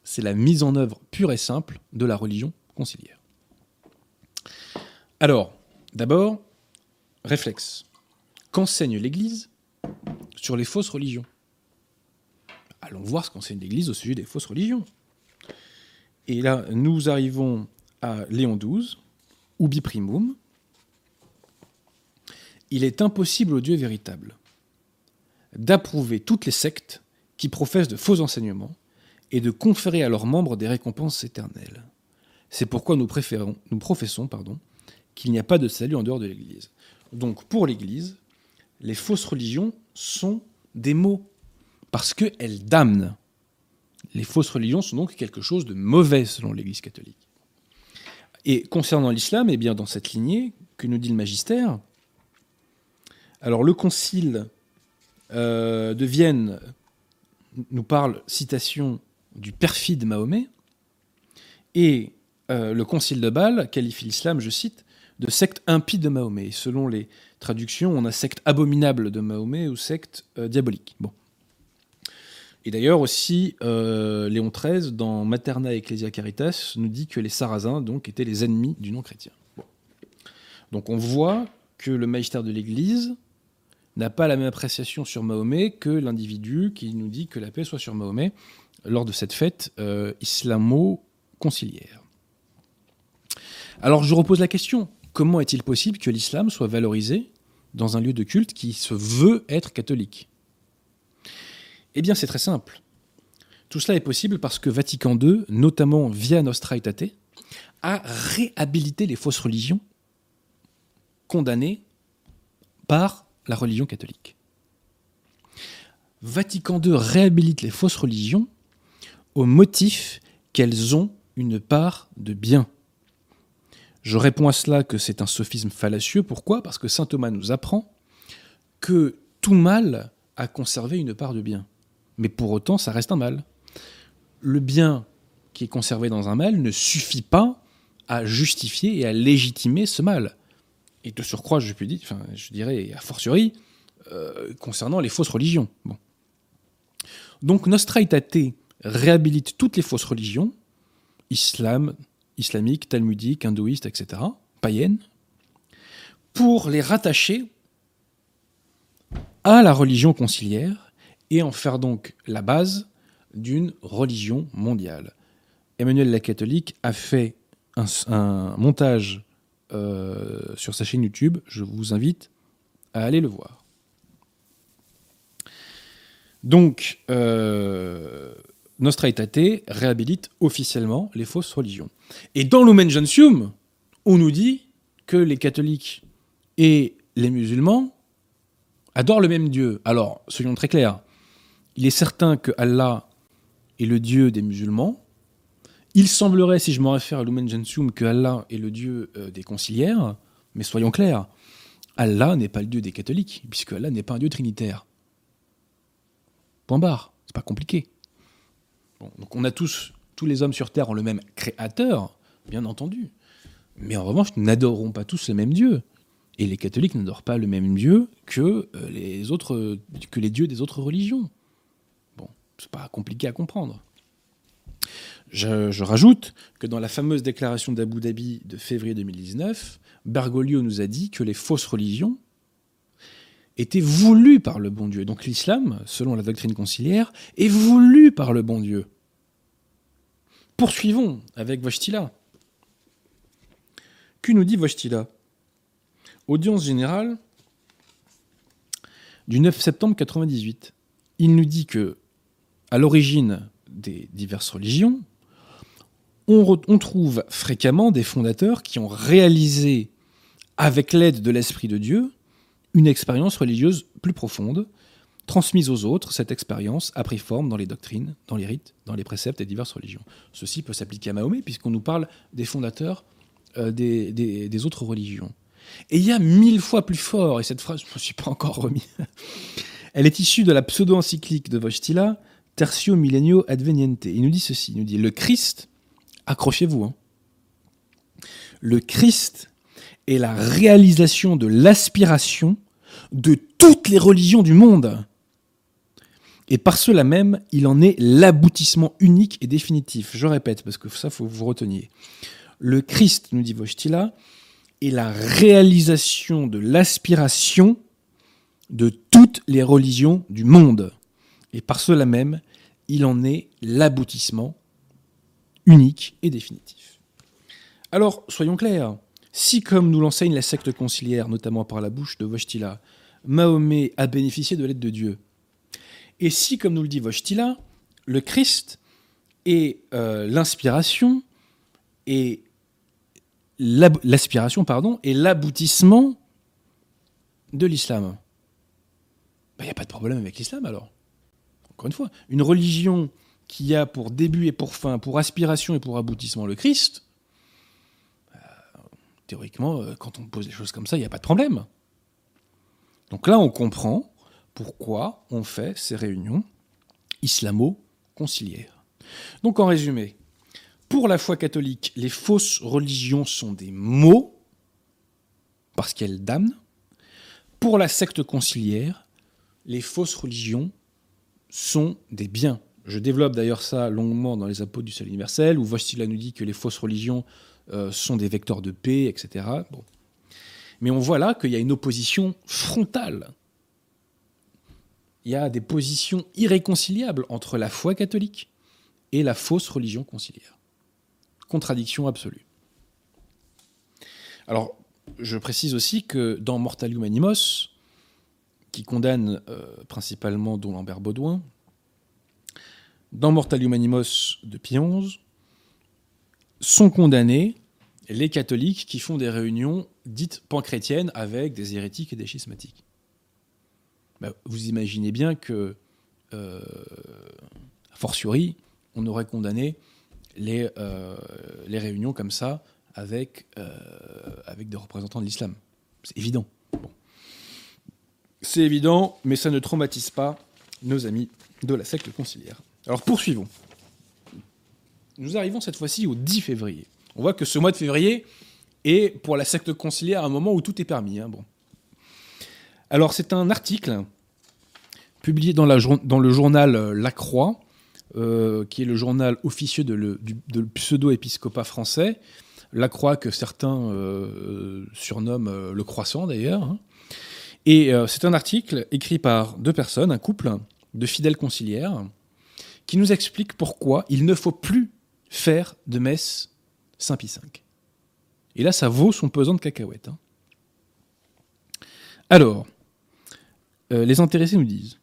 c'est la mise en œuvre pure et simple de la religion conciliaire. Alors, d'abord, réflexe. Qu'enseigne l'Église sur les fausses religions? Allons voir ce qu'enseigne l'Église au sujet des fausses religions. Et là, nous arrivons à Léon XII, ubi primum. Il est impossible au Dieu véritable d'approuver toutes les sectes qui professent de faux enseignements et de conférer à leurs membres des récompenses éternelles. C'est pourquoi nous, préférons, nous professons pardon, qu'il n'y a pas de salut en dehors de l'Église. Donc pour l'Église, les fausses religions sont des mots, parce qu'elles damnent. Les fausses religions sont donc quelque chose de mauvais selon l'Église catholique. Et concernant l'islam, eh bien dans cette lignée que nous dit le magistère, alors le concile euh, de Vienne nous parle, citation, du perfide Mahomet, et euh, le concile de Bâle qualifie l'islam, je cite, de secte impie de Mahomet. Et selon les traductions, on a secte abominable de Mahomet ou secte euh, diabolique. Et d'ailleurs aussi, euh, Léon XIII, dans Materna Ecclesia Caritas, nous dit que les Sarrasins donc, étaient les ennemis du non-chrétien. Donc on voit que le magistère de l'Église n'a pas la même appréciation sur Mahomet que l'individu qui nous dit que la paix soit sur Mahomet lors de cette fête euh, islamo-conciliaire. Alors je repose la question, comment est-il possible que l'islam soit valorisé dans un lieu de culte qui se veut être catholique? Eh bien c'est très simple. Tout cela est possible parce que Vatican II, notamment via Nostra Aetate, a réhabilité les fausses religions condamnées par la religion catholique. Vatican II réhabilite les fausses religions au motif qu'elles ont une part de bien. Je réponds à cela que c'est un sophisme fallacieux. Pourquoi? Parce que saint Thomas nous apprend que tout mal a conservé une part de bien. Mais pour autant, ça reste un mal. Le bien qui est conservé dans un mal ne suffit pas à justifier et à légitimer ce mal. Et de surcroît, je, puis dire, je dirais, a fortiori, euh, concernant les fausses religions. Bon. Donc Nostra Aetate réhabilite toutes les fausses religions, islam, islamique, talmudique, hindouiste, etc., païennes, pour les rattacher à la religion conciliaire et en faire donc la base d'une religion mondiale. Emmanuel la catholique a fait un, un montage euh, sur sa chaîne YouTube, je vous invite à aller le voir. Donc, euh, Nostra Aetate réhabilite officiellement les fausses religions. Et dans Lumen Gentium, on nous dit que les catholiques et les musulmans adorent le même Dieu. Alors, soyons très clairs, il est certain que Allah est le Dieu des musulmans. Il semblerait, si je m'en réfère à Lumen Gentium, que Allah est le Dieu euh, des conciliaires, mais soyons clairs, Allah n'est pas le Dieu des catholiques, puisque Allah n'est pas un Dieu trinitaire. Point barre, c'est pas compliqué. Donc on a tous, tous les hommes sur Terre ont le même créateur, bien entendu. Mais en revanche, nous n'adorons pas tous le même Dieu. Et les catholiques n'adorent pas le même Dieu que, euh, les, autres, dieux des autres religions. Bon, c'est pas compliqué à comprendre. Je, je, rajoute que dans la fameuse déclaration d'Abu Dhabi de février 2019, Bergoglio nous a dit que les fausses religions étaient voulues par le bon Dieu. Donc l'islam, selon la doctrine conciliaire, est voulu par le bon Dieu. Poursuivons avec Vostila. Que nous dit Vostila Audience générale du 9 septembre 98. Il nous dit que, à l'origine des diverses religions, on, re- on trouve fréquemment des fondateurs qui ont réalisé, avec l'aide de l'Esprit de Dieu, une expérience religieuse plus profonde, transmise aux autres, cette expérience a pris forme dans les doctrines, dans les rites, dans les préceptes des diverses religions. Ceci peut s'appliquer à Mahomet, puisqu'on nous parle des fondateurs euh, des, autres religions. Et il y a mille fois plus fort, et cette phrase, je ne me suis pas encore remis. Elle est issue de la pseudo-encyclique de Wojtyla, Tertio Millennio Adveniente. Il nous dit ceci, il nous dit, le Christ, accrochez-vous, hein. le Christ est la réalisation de l'aspiration de toutes les religions du monde. Et par cela même, il en est l'aboutissement unique et définitif. Je répète, parce que ça, faut que vous reteniez. Le Christ, nous dit Wojtyla, est la réalisation de l'aspiration de toutes les religions du monde. Et par cela même, il en est l'aboutissement unique et définitif. Alors, soyons clairs, si comme nous l'enseigne la secte conciliaire, notamment par la bouche de Wojtyla, Mahomet a bénéficié de l'aide de Dieu, et si, comme nous le dit Wojtyla, le Christ est euh, l'inspiration et l'aspiration pardon et l'aboutissement de l'islam. Il n'y a pas de problème avec l'islam alors. Encore une fois, une religion qui a pour début et pour fin, pour aspiration et pour aboutissement le Christ, euh, théoriquement, euh, quand on pose des choses comme ça, il n'y a pas de problème. Donc là, on comprend pourquoi on fait ces réunions islamo-conciliaires. Donc en résumé, pour la foi catholique, les fausses religions sont des mots, parce qu'elles damnent. Pour la secte conciliaire, les fausses religions sont des biens. Je développe d'ailleurs ça longuement dans les apôtres du salut universel, où Wojtyla nous dit que les fausses religions euh, sont des vecteurs de paix, etc. Bon. Mais on voit là qu'il y a une opposition frontale. Il y a des positions irréconciliables entre la foi catholique et la fausse religion conciliaire. Contradiction absolue. Alors, je précise aussi que dans Mortalium Animos, qui condamne euh, principalement Don Lambert Baudouin, dans Mortalium Animos de Pie XI, sont condamnés les catholiques qui font des réunions dites panchrétiennes avec des hérétiques et des schismatiques. Ben, vous imaginez bien que, euh, a fortiori, on aurait condamné les, euh, les réunions comme ça avec, euh, avec des représentants de l'islam. C'est évident. C'est évident, mais ça ne traumatise pas nos amis de la secte conciliaire. Alors poursuivons. Nous arrivons cette fois-ci au 10 février. On voit que ce mois de février est pour la secte conciliaire un moment où tout est permis. hein, bon. Alors c'est un article publié dans, le journal euh, La Croix, euh, qui est le journal officieux de le, le pseudo-épiscopat français. La Croix que certains euh, surnomment le croissant d'ailleurs. hein. Et c'est un article écrit par deux personnes, un couple de fidèles conciliaires, qui nous explique pourquoi il ne faut plus faire de messe Saint-Pie V. Et là, ça vaut son pesant de cacahuètes. hein. Alors, euh, les intéressés nous disent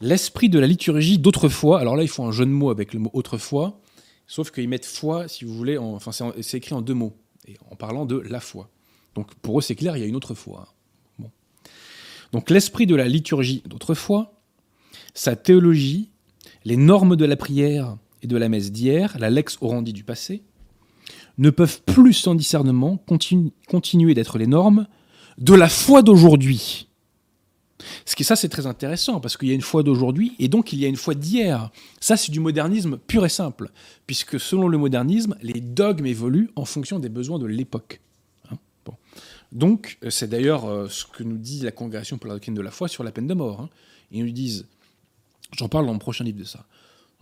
l'esprit de la liturgie d'autrefois. Alors là, ils font un jeu de mots avec le mot autrefois, sauf qu'ils mettent foi, si vous voulez, en- enfin, c'est écrit en deux mots, et en parlant de la foi. Donc pour eux, c'est clair, il y a une autre foi. Donc l'esprit de la liturgie d'autrefois, sa théologie, les normes de la prière et de la messe d'hier, la lex orandi du passé, ne peuvent plus sans discernement continu- continuer d'être les normes de la foi d'aujourd'hui. Ce qui ça c'est très intéressant parce qu'il y a une foi d'aujourd'hui et donc il y a une foi d'hier. Ça c'est du modernisme pur et simple puisque selon le modernisme les dogmes évoluent en fonction des besoins de l'époque. Hein, bon. Donc euh, c'est d'ailleurs euh, ce que nous dit la congrégation pour la de la foi sur la peine de mort. hein. Ils nous disent, j'en parle dans mon prochain livre de ça.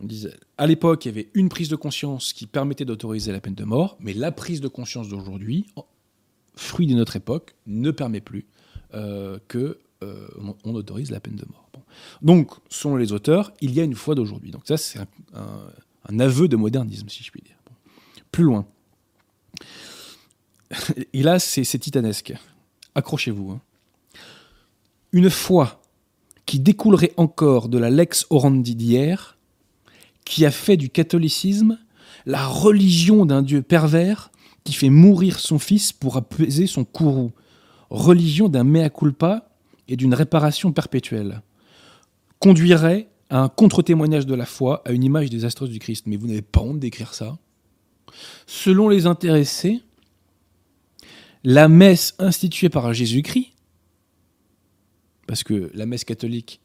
On disait, à l'époque, il y avait une prise de conscience qui permettait d'autoriser la peine de mort, mais la prise de conscience d'aujourd'hui, fruit de notre époque, ne permet plus euh, que euh, on, autorise la peine de mort. Donc, selon les auteurs, il y a une foi d'aujourd'hui. Donc ça, c'est un, aveu de modernisme, si je puis dire. Plus loin. Et là, c'est c'est titanesque. Accrochez-vous. hein. Une foi qui découlerait encore de la lex orandi d'hier, qui a fait du catholicisme la religion d'un Dieu pervers qui fait mourir son fils pour apaiser son courroux, religion d'un mea culpa et d'une réparation perpétuelle, conduirait à un contre-témoignage de la foi, à une image désastreuse du Christ. Mais vous n'avez pas honte d'écrire ça Selon les intéressés, la messe instituée par Jésus-Christ, parce que la messe catholique,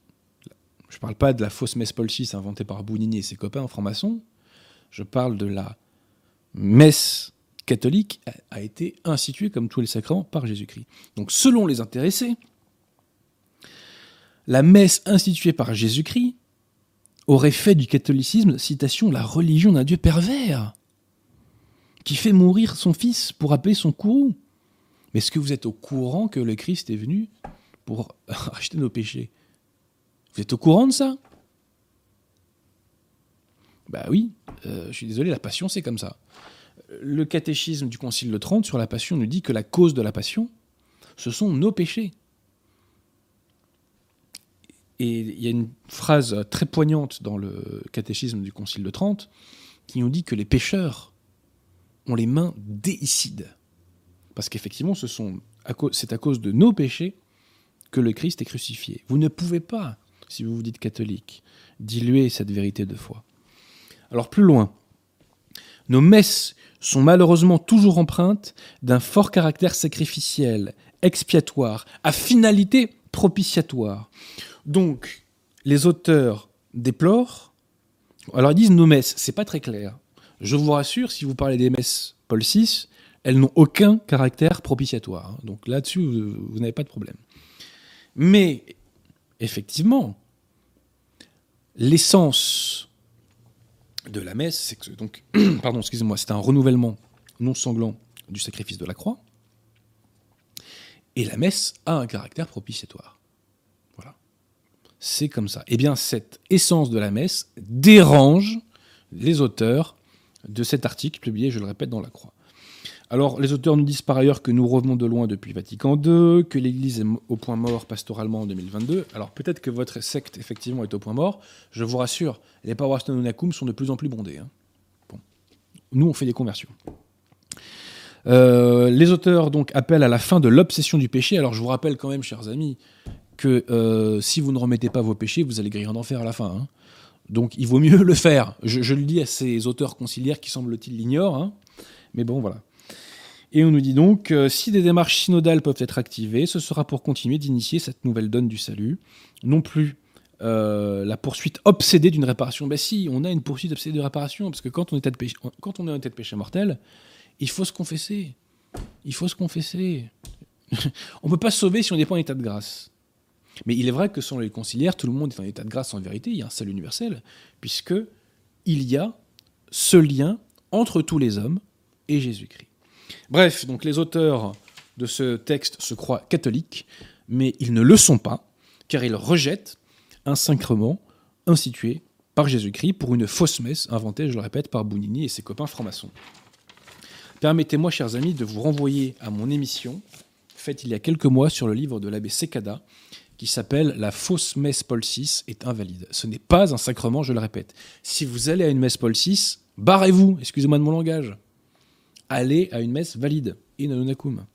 je ne parle pas de la fausse messe Paul VI inventée par Bounini et ses copains francs-maçons, je parle de la messe catholique a été instituée comme tous les sacrements par Jésus-Christ. Donc selon les intéressés, la messe instituée par Jésus-Christ aurait fait du catholicisme, citation, la religion d'un Dieu pervers, qui fait mourir son fils pour appeler son courroux. Mais est-ce que vous êtes au courant que le Christ est venu pour racheter nos péchés? Vous êtes au courant de ça? Bah oui, euh, je suis désolé, la passion c'est comme ça. Le catéchisme du Concile de Trente sur la passion nous dit que la cause de la passion, ce sont nos péchés. Et il y a une phrase très poignante dans le catéchisme du Concile de Trente qui nous dit que les pécheurs ont les mains déicides. Parce qu'effectivement, c'est à cause de nos péchés que le Christ est crucifié. Vous ne pouvez pas, si vous vous dites catholique, diluer cette vérité de foi. Alors plus loin, nos messes sont malheureusement toujours empreintes d'un fort caractère sacrificiel, expiatoire, à finalité propitiatoire. Donc, les auteurs déplorent. Alors ils disent nos messes, c'est pas très clair. Je vous rassure, si vous parlez des messes Paul VI, elles n'ont aucun caractère propitiatoire. hein. Donc là-dessus, vous, n'avez pas de problème. Mais effectivement, l'essence de la messe, c'est que pardon, excusez-moi, c'est un renouvellement non sanglant du sacrifice de la croix. Et la messe a un caractère propitiatoire. C'est comme ça. Eh bien, cette essence de la messe dérange les auteurs de cet article publié, je le répète, dans la croix. Alors, les auteurs nous disent par ailleurs que nous revenons de loin depuis Vatican II, que l'Église est au point mort pastoralement en 2022. Alors, peut-être que votre secte, effectivement, est au point mort. Je vous rassure, les paroisses Nonacum sont de plus en plus bondées. hein. Bon. Nous, on fait des conversions. Euh, les auteurs donc appellent à la fin de l'obsession du péché. Alors, je vous rappelle quand même, chers amis, que euh, si vous ne remettez pas vos péchés, vous allez griller en enfer à la fin. hein. Donc, il vaut mieux le faire. Je, le dis à ces auteurs conciliaires qui, semble-t-il, l'ignorent. hein. Mais bon, voilà. Et on nous dit donc, euh, si des démarches synodales peuvent être activées, ce sera pour continuer d'initier cette nouvelle donne du salut. Non plus euh, la poursuite obsédée d'une réparation. Ben si, on a une poursuite obsédée de réparation, parce que quand on est, de péché, quand on est en état de péché mortel, il faut se confesser. Il faut se confesser. on ne peut pas se sauver si on n'est pas en état de grâce. Mais il est vrai que selon les conciliaires, tout le monde est en état de grâce en vérité, il y a un salut universel, puisque il y a ce lien entre tous les hommes et Jésus-Christ. Bref, donc les auteurs de ce texte se croient catholiques, mais ils ne le sont pas, car ils rejettent un sacrement institué par Jésus-Christ pour une fausse messe inventée, je le répète, par Bounini et ses copains francs-maçons. Permettez-moi, chers amis, de vous renvoyer à mon émission, faite il y a quelques mois sur le livre de l'abbé Secada, qui s'appelle La fausse messe Paul VI est invalide. Ce n'est pas un sacrement, je le répète. Si vous allez à une messe Paul VI, barrez-vous, excusez-moi de mon langage. Allez à une messe valide, in anonacum.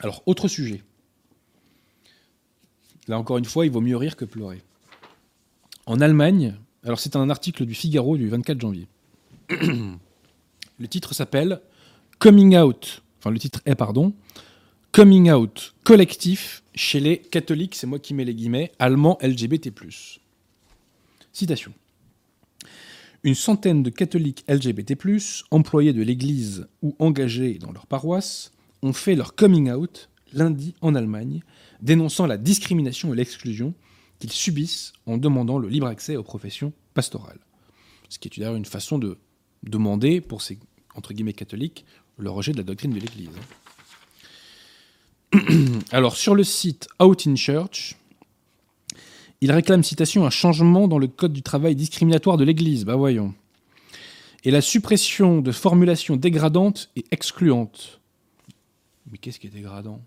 Alors, autre sujet. Là encore une fois, il vaut mieux rire que pleurer. En Allemagne, alors c'est un article du Figaro du 24 janvier. le titre s'appelle Coming Out, enfin le titre est pardon, Coming Out collectif chez les catholiques, c'est moi qui mets les guillemets, allemands LGBT+. Citation. Une centaine de catholiques LGBT+, employés de l'Église ou engagés dans leur paroisse, ont fait leur coming out lundi en Allemagne, dénonçant la discrimination et l'exclusion qu'ils subissent en demandant le libre accès aux professions pastorales. Ce qui est d'ailleurs une façon de demander, pour ces entre guillemets catholiques, le rejet de la doctrine de l'Église. Alors, sur le site Out in Church, il réclame, citation, un changement dans le code du travail discriminatoire de l'Église. Bah voyons. Et la suppression de formulations dégradantes et excluantes. Mais qu'est-ce qui est dégradant?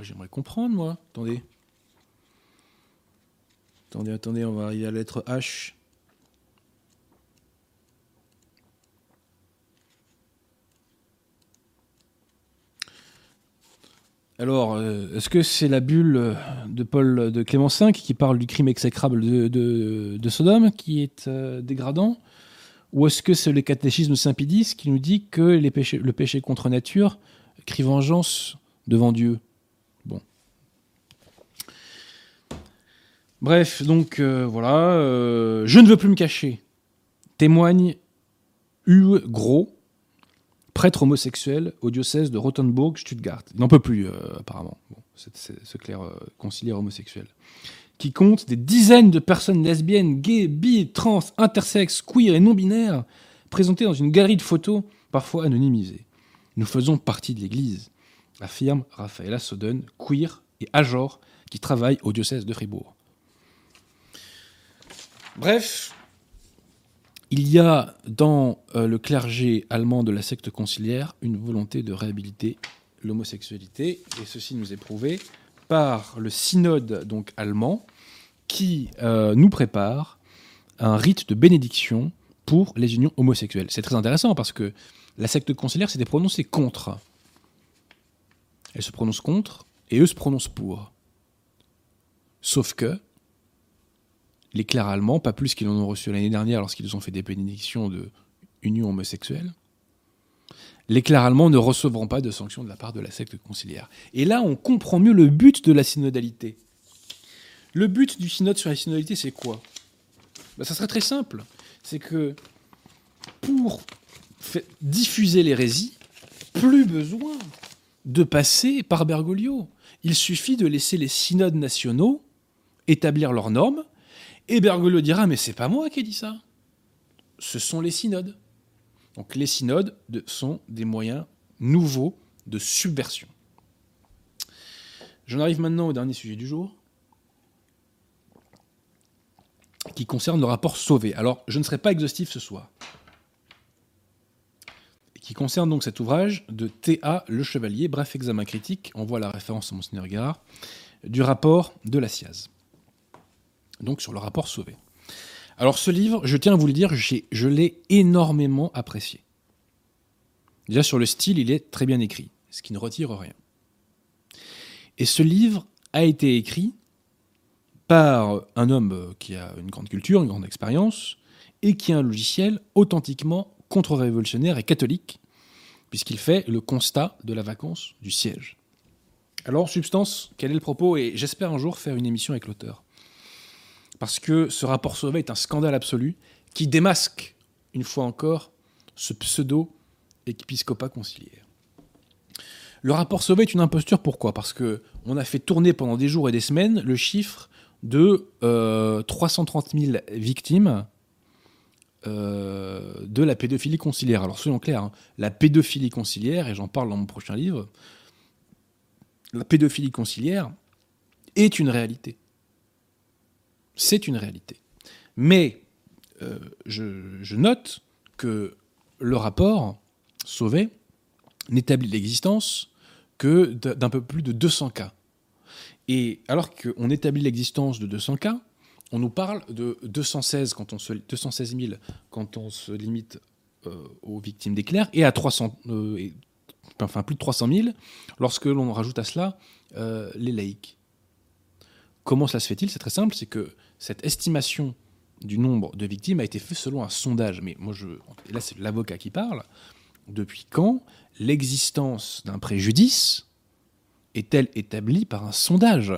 J'aimerais comprendre, moi. Attendez. Attendez, attendez, on va arriver à la lettre H. Alors, euh, est-ce que c'est la bulle euh, de Paul de Clément V qui parle du crime exécrable de, Sodome qui est euh, dégradant? Ou est-ce que c'est le catéchisme de Saint Pidis qui nous dit que le péché contre nature crie vengeance devant Dieu? Bon. Bref, donc voilà, je ne veux plus me cacher. Témoigne Hugh Gros, prêtre homosexuel au diocèse de Rothenburg-Stuttgart. Il n'en peut plus, euh, apparemment, ce clerc euh, homosexuel. Qui compte des dizaines de personnes lesbiennes, gays, bi, trans, intersexes, queer et non-binaires, présentées dans une galerie de photos, parfois anonymisées. Nous faisons partie de l'Église, affirme Raphaël Soden, queer et ajor, qui travaille au diocèse de Fribourg. Bref, il y a dans euh, le clergé allemand de la secte conciliaire une volonté de réhabiliter l'homosexualité, et ceci nous est prouvé par le synode donc allemand qui euh, nous prépare un rite de bénédiction pour les unions homosexuelles. C'est très intéressant parce que la secte conciliaire s'était prononcée contre. Elle se prononce contre et eux se prononcent pour. Sauf que les clercs allemands, pas plus qu'ils en ont reçu l'année dernière lorsqu'ils ont fait des bénédictions de union homosexuelle, les clercs allemands ne recevront pas de sanctions de la part de la secte conciliaire. Et là, on comprend mieux le but de la synodalité. Le but du synode sur la synodalité, c'est quoi? Ben, Ça serait très simple. C'est que pour diffuser l'hérésie, plus besoin de passer par Bergoglio. Il suffit de laisser les synodes nationaux établir leurs normes, et Bergoglio dira Mais c'est pas moi qui ai dit ça. Ce sont les synodes. Donc les synodes de- sont des moyens nouveaux de subversion. J'en arrive maintenant au dernier sujet du jour, qui concerne le rapport Sauvé. Alors, je ne serai pas exhaustif ce soir. Qui concerne donc cet ouvrage de T.A. Le Chevalier, bref examen critique, on voit la référence à Monseigneur Gard, du rapport de la SIAZ. Donc sur le rapport Sauvé. Alors ce livre, je tiens à vous le dire, je l'ai énormément apprécié. Déjà sur le style, il est très bien écrit, ce qui ne retire rien. Et ce livre a été écrit par un homme qui a une grande culture, une grande expérience, et qui a un logiciel authentiquement contre-révolutionnaire et catholique, puisqu'il fait le constat de la vacance du siège. Alors, substance, quel est le propos? Et j'espère un jour faire une émission avec l'auteur. Parce que ce rapport Sauvé est un scandale absolu qui démasque, une fois encore, ce pseudo-épiscopat conciliaire. Le rapport Sauvé est une imposture, pourquoi? Parce que on a fait tourner pendant des jours et des semaines le chiffre de euh, 330 000 victimes euh, de la pédophilie conciliaire. Alors soyons clairs, hein, la pédophilie conciliaire, et j'en parle dans mon prochain livre, la pédophilie conciliaire est une réalité. C'est une réalité. Mais euh, je, note que le rapport Sauvé n'établit l'existence que d'un peu plus de 200 cas. Et alors qu'on établit l'existence de 200 cas, on nous parle de 216, quand on se, 216 000 quand on se limite euh, aux victimes d'éclairs, et à 300, euh, enfin plus de 300 000 lorsque l'on rajoute à cela les laïcs. Comment cela se fait-il? C'est très simple, c'est que cette estimation du nombre de victimes a été faite selon un sondage. Mais moi, je, là, c'est l'avocat qui parle. Depuis quand l'existence d'un préjudice est-elle établie par un sondage?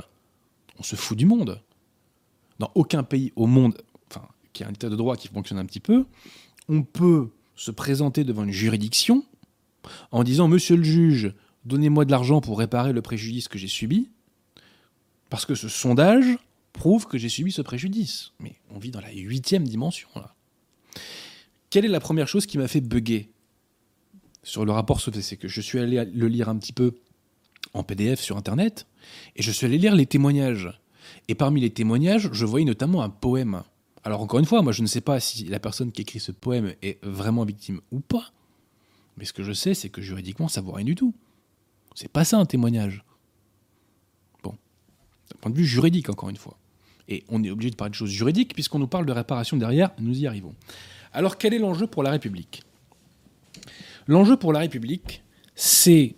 On se fout du monde. Dans aucun pays au monde, qui a un état de droit qui fonctionne un petit peu, on peut se présenter devant une juridiction en disant Monsieur le juge, donnez-moi de l'argent pour réparer le préjudice que j'ai subi, parce que ce sondage prouve que j'ai subi ce préjudice. Mais on vit dans la huitième dimension, là. Quelle est la première chose qui m'a fait bugger sur le rapport Sauvé C'est que je suis allé le lire un petit peu en PDF sur Internet, et je suis allé lire les témoignages. Et parmi les témoignages, je voyais notamment un poème. Alors encore une fois, moi je ne sais pas si la personne qui écrit ce poème est vraiment victime ou pas. Mais ce que je sais, c'est que juridiquement, ça vaut rien du tout. C'est pas ça un témoignage. d'un point de vue juridique, encore une fois. Et on est obligé de parler de choses juridiques, puisqu'on nous parle de réparation derrière, nous y arrivons. Alors quel est l'enjeu pour la République? L'enjeu pour la République, c'est,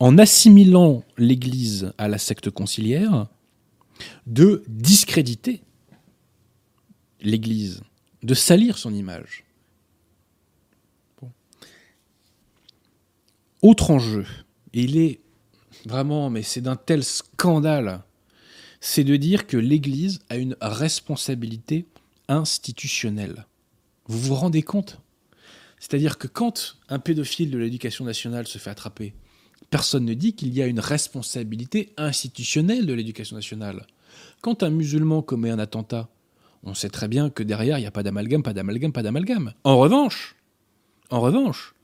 en assimilant l'Église à la secte conciliaire, de discréditer l'Église, de salir son image. Autre enjeu, et il est vraiment, mais c'est d'un tel scandale, c'est de dire que l'Église a une responsabilité institutionnelle. Vous vous rendez compte? C'est-à-dire que quand un pédophile de l'éducation nationale se fait attraper, personne ne dit qu'il y a une responsabilité institutionnelle de l'éducation nationale. Quand un musulman commet un attentat, on sait très bien que derrière, il n'y a pas d'amalgame, pas d'amalgame, pas d'amalgame. En revanche, en revanche,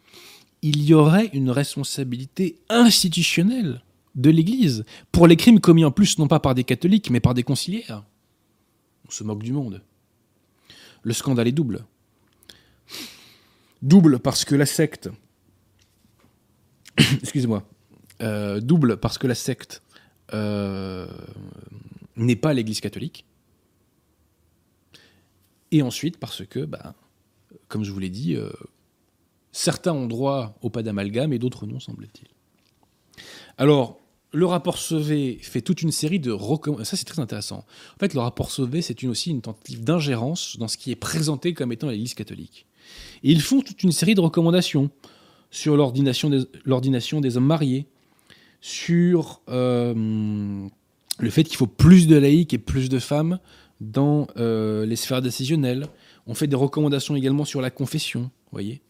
il y aurait une responsabilité institutionnelle de l'Église pour les crimes commis en plus non pas par des catholiques mais par des conciliaires. On se moque du monde. Le scandale est double. Double parce que la secte, excusez-moi, euh, double parce que la secte euh, n'est pas l'Église catholique. Et ensuite parce que, bah, comme je vous l'ai dit, euh, certains ont droit au pas d'amalgame et d'autres non, semble-t-il. Alors, le rapport Sauvé fait toute une série de recommandations. Ça, c'est très intéressant. En fait, le rapport Sauvé, c'est aussi une tentative d'ingérence dans ce qui est présenté comme étant l'Église catholique. Et ils font toute une série de recommandations sur l'ordination des, hommes mariés, sur euh, le fait qu'il faut plus de laïcs et plus de femmes dans euh, les sphères décisionnelles. On fait des recommandations également sur la confession. Voyez.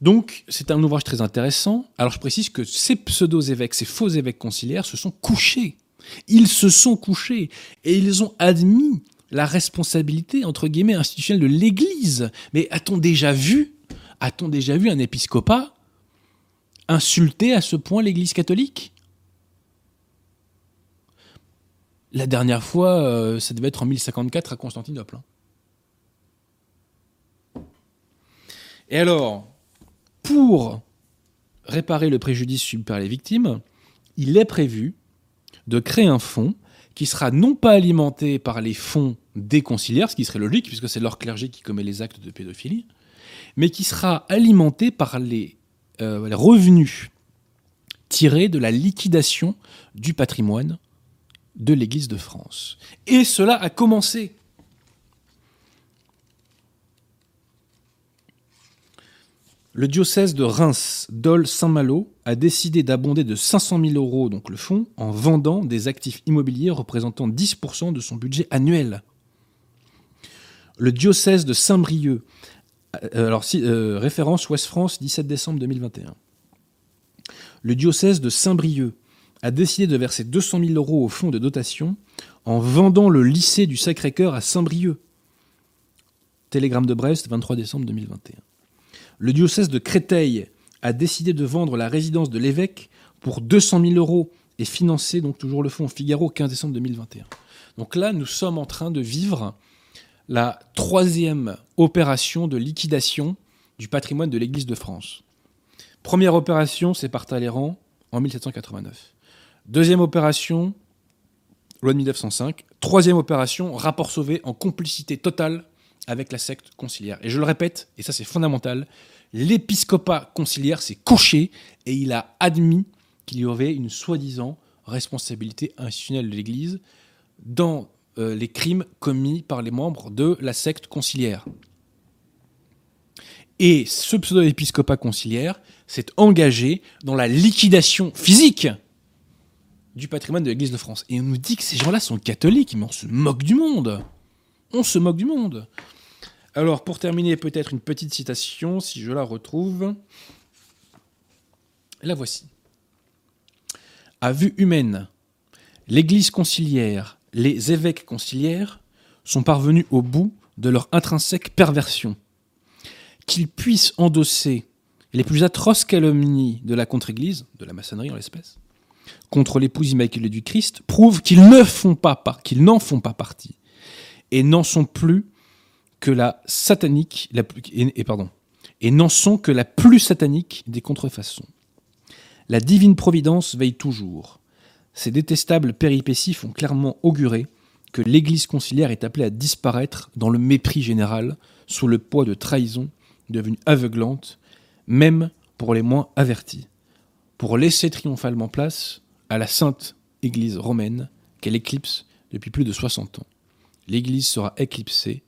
Donc, c'est un ouvrage très intéressant. Alors, je précise que ces pseudo-évêques, ces faux évêques conciliaires, se sont couchés. Ils se sont couchés et ils ont admis la responsabilité, entre guillemets, institutionnelle de l'Église. Mais a-t-on déjà vu, a-t-on déjà vu un épiscopat insulter à ce point l'Église catholique? La dernière fois, euh, ça devait être en 1054 à Constantinople. hein. Et alors, pour réparer le préjudice subi par les victimes, il est prévu de créer un fonds qui sera non pas alimenté par les fonds des conciliaires, ce qui serait logique puisque c'est leur clergé qui commet les actes de pédophilie, mais qui sera alimenté par les, euh, les revenus tirés de la liquidation du patrimoine de l'Église de France. Et cela a commencé. Le diocèse de Reims, Dole, Saint-Malo a décidé d'abonder de 500 000 euros donc le fonds en vendant des actifs immobiliers représentant 10% de son budget annuel. Le diocèse de Saint-Brieuc, euh, alors euh, référence Ouest France, 17 décembre 2021. Le diocèse de Saint-Brieuc a décidé de verser 200 000 euros au fonds de dotation en vendant le lycée du Sacré-Cœur à Saint-Brieuc. Télégramme de Brest, 23 décembre 2021. Le diocèse de Créteil a décidé de vendre la résidence de l'évêque pour 200 000 euros et financer donc toujours le fonds Figaro 15 décembre 2021. Donc là, nous sommes en train de vivre la troisième opération de liquidation du patrimoine de l'Église de France. Première opération, c'est par Talleyrand en 1789. Deuxième opération, loi de 1905. Troisième opération, rapport sauvé en complicité totale avec la secte conciliaire. Et je le répète, et ça c'est fondamental, l'épiscopat conciliaire s'est couché et il a admis qu'il y aurait une soi-disant responsabilité institutionnelle de l'Église dans euh, les crimes commis par les membres de la secte conciliaire. Et ce pseudo-épiscopat conciliaire s'est engagé dans la liquidation physique du patrimoine de l'Église de France. Et on nous dit que ces gens-là sont catholiques, mais on se moque du monde. On se moque du monde. Alors, pour terminer, peut-être une petite citation, si je la retrouve. La voici. À vue humaine, l'Église conciliaire, les évêques conciliaires sont parvenus au bout de leur intrinsèque perversion. Qu'ils puissent endosser les plus atroces calomnies de la contre-Église, de la maçonnerie en l'espèce, contre l'épouse immaculée du Christ, prouve qu'ils ne font pas qu'ils n'en font pas partie et n'en sont plus que la plus- plus satanique des contrefaçons. La divine providence veille toujours, ces détestables péripéties font clairement augurer que l'Église conciliaire est appelée à disparaître dans le mépris général, sous le poids de trahisons devenues aveuglantes, même pour les moins avertis, pour laisser triomphalement place à la sainte Église romaine qu'elle éclipse depuis plus de 60 ans. L'Église sera éclipsée,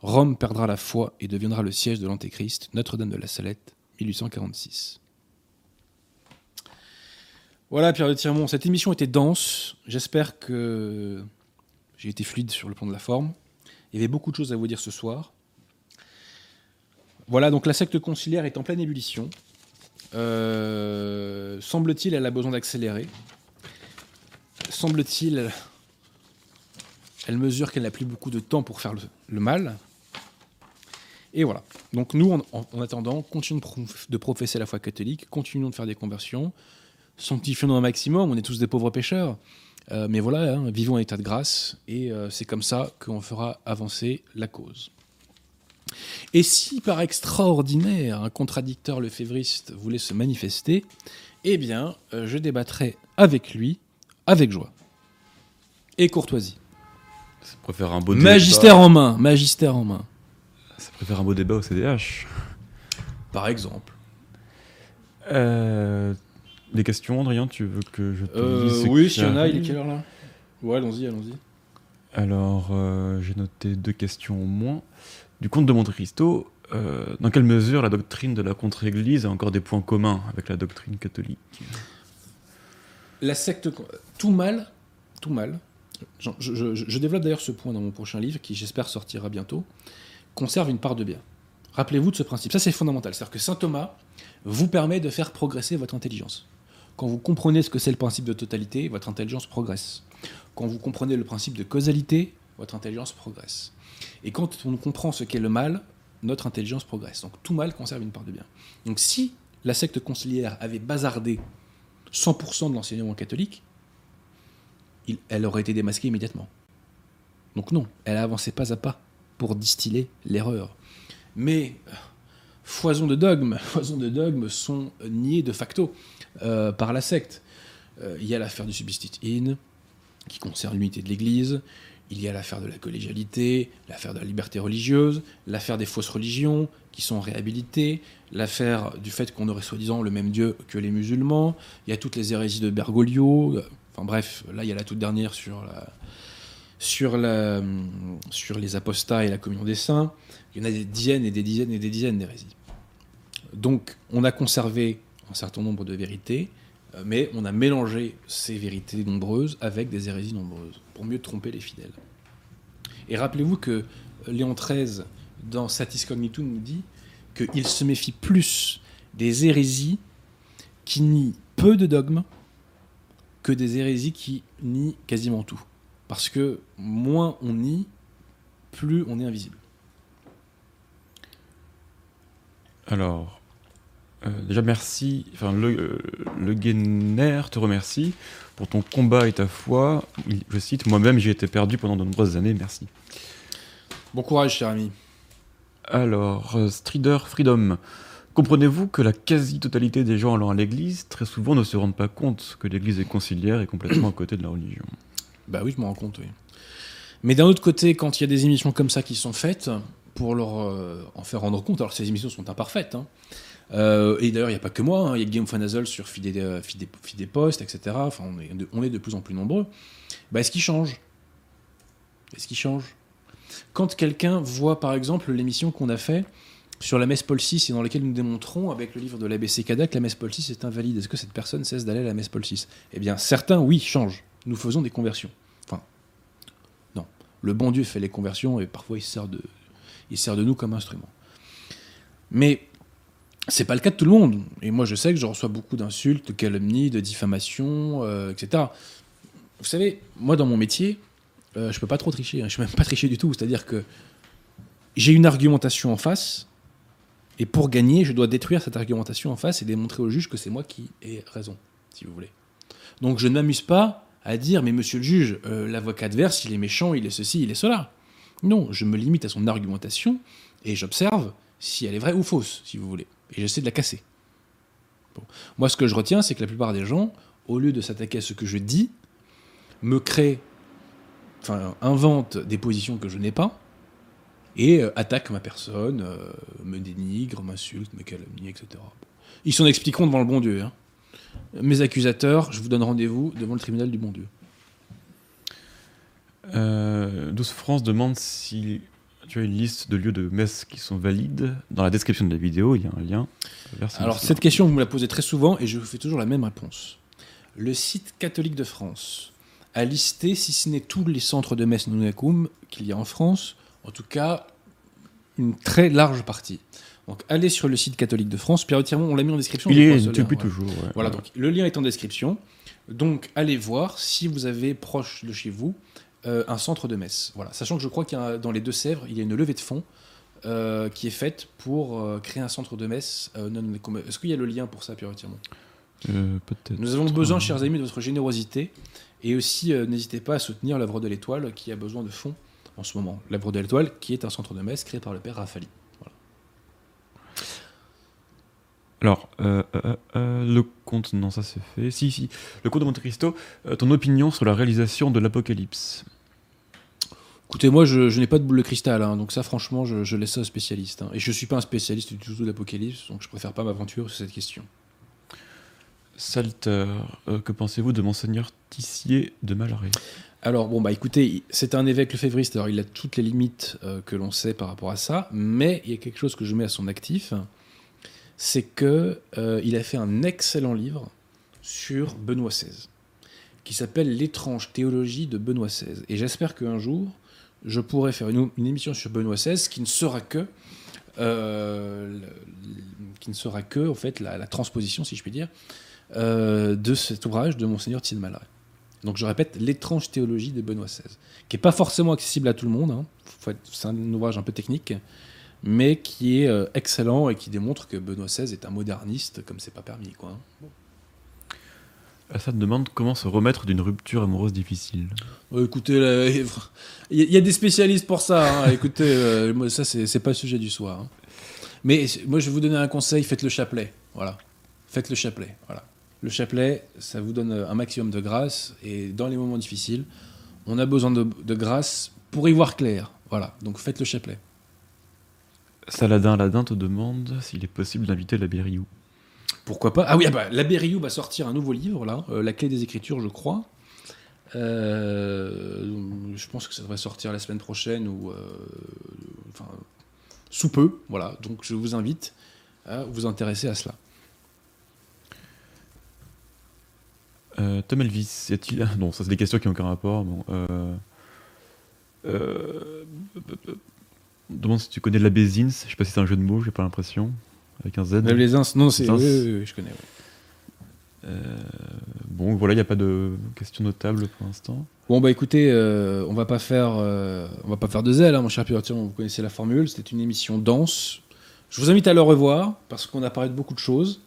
Rome perdra la foi et deviendra le siège de l'Antéchrist, Notre-Dame de la Salette, 1846. Voilà Pierre de Tirmont, cette émission était dense, j'espère que j'ai été fluide sur le plan de la forme. Il y avait beaucoup de choses à vous dire ce soir. Voilà, donc la secte conciliaire est en pleine ébullition. Euh, Semble-t-il, elle a besoin d'accélérer. Semble-t-il, elle- mesure qu'elle n'a plus beaucoup de temps pour faire le, le mal. Et voilà. Donc nous, en, en- en attendant, continuons de, prof- de professer la foi catholique, continuons de faire des conversions, sanctifions-nous un maximum, on est tous des pauvres pécheurs. Euh, mais voilà, hein, vivons en état de grâce, et euh, c'est comme ça qu'on fera avancer la cause. Et si par extraordinaire un contradicteur lefévriste voulait se manifester, eh bien, euh, je débattrai avec lui, avec joie. Et courtoisie. Ça préfère un beau Magistère en main, magistère en main, débat. Ça préfère un beau débat au CDH. par exemple. Euh, des questions, Adrien, tu veux que je te Euh, dise ce oui, s'il y en a, il est quelle heure là? Ouais, allons-y, allons-y. Alors, euh, j'ai noté deux questions au moins. Du comte de Monte Cristo, euh, dans quelle mesure la doctrine de la contre-église a encore des points communs avec la doctrine catholique? La secte, tout mal, tout mal. Je, développe d'ailleurs ce point dans mon prochain livre, qui j'espère sortira bientôt. Conserve une part de bien. Rappelez-vous de ce principe. Ça, c'est fondamental. C'est-à-dire que saint Thomas vous permet de faire progresser votre intelligence. Quand vous comprenez ce que c'est le principe de totalité, votre intelligence progresse. Quand vous comprenez le principe de causalité, votre intelligence progresse. Et quand on comprend ce qu'est le mal, notre intelligence progresse. Donc tout mal conserve une part de bien. Donc si la secte conciliaire avait bazardé 100% de l'enseignement catholique, elle aurait été démasquée immédiatement. Donc non, elle a avancé pas à pas pour distiller l'erreur. Mais euh, foison de dogmes, foison de dogmes sont niés de facto euh, par la secte. Euh, il y a l'affaire du substitut in, qui concerne l'unité de l'Église. Il y a l'affaire de la collégialité, l'affaire de la liberté religieuse, l'affaire des fausses religions qui sont réhabilitées, l'affaire du fait qu'on aurait soi-disant le même Dieu que les musulmans. Il y a toutes les hérésies de Bergoglio. Enfin bref, là il y a la toute dernière sur sur les apostats et la communion des saints. Il y en a des dizaines et des dizaines et des dizaines d'hérésies. Donc on a conservé un certain nombre de vérités, euh, mais on a mélangé ces vérités nombreuses avec des hérésies nombreuses, pour mieux tromper les fidèles. Et rappelez-vous que Léon XIII, dans Satis Cognitum, nous dit qu'il se méfie plus des hérésies qui nient peu de dogmes que des hérésies qui nient quasiment tout. Parce que moins on nie, plus on est invisible. Alors, euh, déjà merci, enfin le, euh, le Guéner te remercie pour ton combat et ta foi. Je cite, moi-même j'ai été perdu pendant de nombreuses années, merci. Bon courage, cher ami. Alors, euh, Strider Freedom, comprenez-vous que la quasi-totalité des gens allant à l'église, très souvent ne se rendent pas compte que l'église est conciliaire et complètement à côté de la religion? Bah oui, je m'en rends compte, oui. Mais d'un autre côté, quand il y a des émissions comme ça qui sont faites, pour leur euh, en faire rendre compte, alors ces émissions sont imparfaites, hein. Euh, et d'ailleurs, il n'y a pas que moi, hein. il y a Guillaume Fanazol sur Fidé, euh, Post, etc. Enfin, on est, de, on est de plus en plus nombreux. Bah, est-ce qu'il change? Est-ce qu'il change? Quand quelqu'un voit, par exemple, l'émission qu'on a fait sur la messe Paul VI et dans laquelle nous démontrons, avec le livre de l'ABC Cada, que la messe Paul VI est invalide, est-ce que cette personne cesse d'aller à la messe Paul VI Eh bien, certains, oui, changent. Nous faisons des conversions. Enfin, non. Le bon Dieu fait les conversions et parfois il se sert de, il se sert de nous comme instrument. Mais c'est pas le cas de tout le monde. Et moi, je sais que je reçois beaucoup d'insultes, de calomnies, de diffamations, euh, etc. Vous savez, moi, dans mon métier, euh, je peux pas trop tricher. hein. Je peux même pas tricher du tout. C'est-à-dire que j'ai une argumentation en face, et pour gagner, je dois détruire cette argumentation en face et démontrer au juge que c'est moi qui ai raison, si vous voulez. Donc je ne m'amuse pas à dire, mais monsieur le juge, euh, l'avocat adverse, il est méchant, il est ceci, il est cela. Non, je me limite à son argumentation et j'observe si elle est vraie ou fausse, si vous voulez. Et j'essaie de la casser. Moi, ce que je retiens, c'est que la plupart des gens au lieu de s'attaquer à ce que je dis, me crée, enfin, invente des positions que je n'ai pas, et euh, attaque ma personne, euh, me dénigre, m'insulte, me calomnie, etc. Ils s'en expliqueront devant le bon Dieu. hein. Mes accusateurs, je vous donne rendez-vous devant le tribunal du bon Dieu. Euh, 12 France demande si tu as une liste de lieux de messe qui sont valides. Dans la description de la vidéo, il y a un lien vers Alors, cette question, vous me la posez très souvent et je vous fais toujours la même réponse. Le site catholique de France a listé, si ce n'est tous les centres de messe Nunakum qu'il y a en France, en tout cas une très large partie. Donc, allez sur le site catholique de France. Pierre Tirmont, on l'a mis en description. Il est depuis toujours. ouais. Voilà, donc le lien est en description. Donc, allez voir si vous avez proche de chez vous euh, un centre de messe. Voilà, sachant que je crois qu'il y a dans les Deux-Sèvres, il y a une levée de fonds euh, qui est faite pour euh, créer un centre de messe. Est-ce qu'il y a le lien pour ça, Pierre Tirmont Euh, Peut-être. Nous avons besoin, chers amis, de votre générosité. Et aussi, n'hésitez pas à soutenir l'œuvre de l'Étoile qui a besoin de fonds en ce moment. L'œuvre de l'Étoile qui est un centre de messe créé par le père Rafali. Alors, euh, euh, euh, le conte, non, ça c'est fait. Si, si. Le conte de Monte Cristo, ton opinion sur la réalisation de l'Apocalypse? Écoutez, moi, je, je n'ai pas de boule de cristal, hein, donc ça, franchement, je, je laisse ça aux spécialistes. hein. Et je suis pas un spécialiste du tout de l'Apocalypse, donc je préfère pas m'aventurer sur cette question. Salter, euh, que pensez-vous de Monseigneur Tissier de Malaret Alors, bon, bah écoutez, c'est un évêque lefévriste, alors il a toutes les limites euh, que l'on sait par rapport à ça, mais il y a quelque chose que je mets à son actif, c'est que euh, il a fait un excellent livre sur Benoît XVI, qui s'appelle L'étrange théologie de Benoît XVI. Et j'espère qu'un jour, je pourrai faire une, émission sur Benoît XVI qui ne sera que. euh, qui ne sera que, en fait, la, transposition, si je puis dire, euh, de cet ouvrage de Monseigneur Malaret. Donc je répète, l'étrange théologie de Benoît XVI, qui n'est pas forcément accessible à tout le monde, hein. C'est un ouvrage un peu technique, mais qui est euh, excellent et qui démontre que Benoît XVI est un moderniste comme c'est pas permis. Quoi. hein. Assad demande comment se remettre d'une rupture amoureuse difficile. Euh, écoutez, il y, y a des spécialistes pour ça. hein. Écoutez, euh, ça c'est pas le sujet du soir. hein. Mais moi je vais vous donner un conseil, faites le chapelet. Voilà. Faites le chapelet. Voilà. Le chapelet, ça vous donne un maximum de grâce et dans les moments difficiles, on a besoin de, de grâce pour y voir clair. Voilà. Donc faites le chapelet. Saladin Aladin te demande s'il est possible d'inviter la Bériou. Pourquoi pas? Ah oui, ah bah, la Berriou va sortir un nouveau livre, là, euh, La clé des écritures, je crois. Euh, je pense que ça devrait sortir la semaine prochaine ou. euh, enfin, sous peu, voilà. Donc je vous invite à vous intéresser à cela. Euh, Tom Elvis, y a-t-il. Non, ça c'est des questions qui ont aucun rapport. Bon, euh... Euh... Demande si tu connais la Bézins. Je sais pas si c'est un jeu de mots, j'ai pas l'impression. Avec un Z. Même les ins, non, c'est. Oui, oui, oui, je connais. Bon, voilà, il n'y a pas de questions notables pour l'instant. Bon bah écoutez, euh, on va pas faire, euh, on va pas faire de zèle, hein, mon cher Thiron, vous connaissez la formule. C'était une émission dense. Je vous invite à le revoir parce qu'on a parlé de beaucoup de choses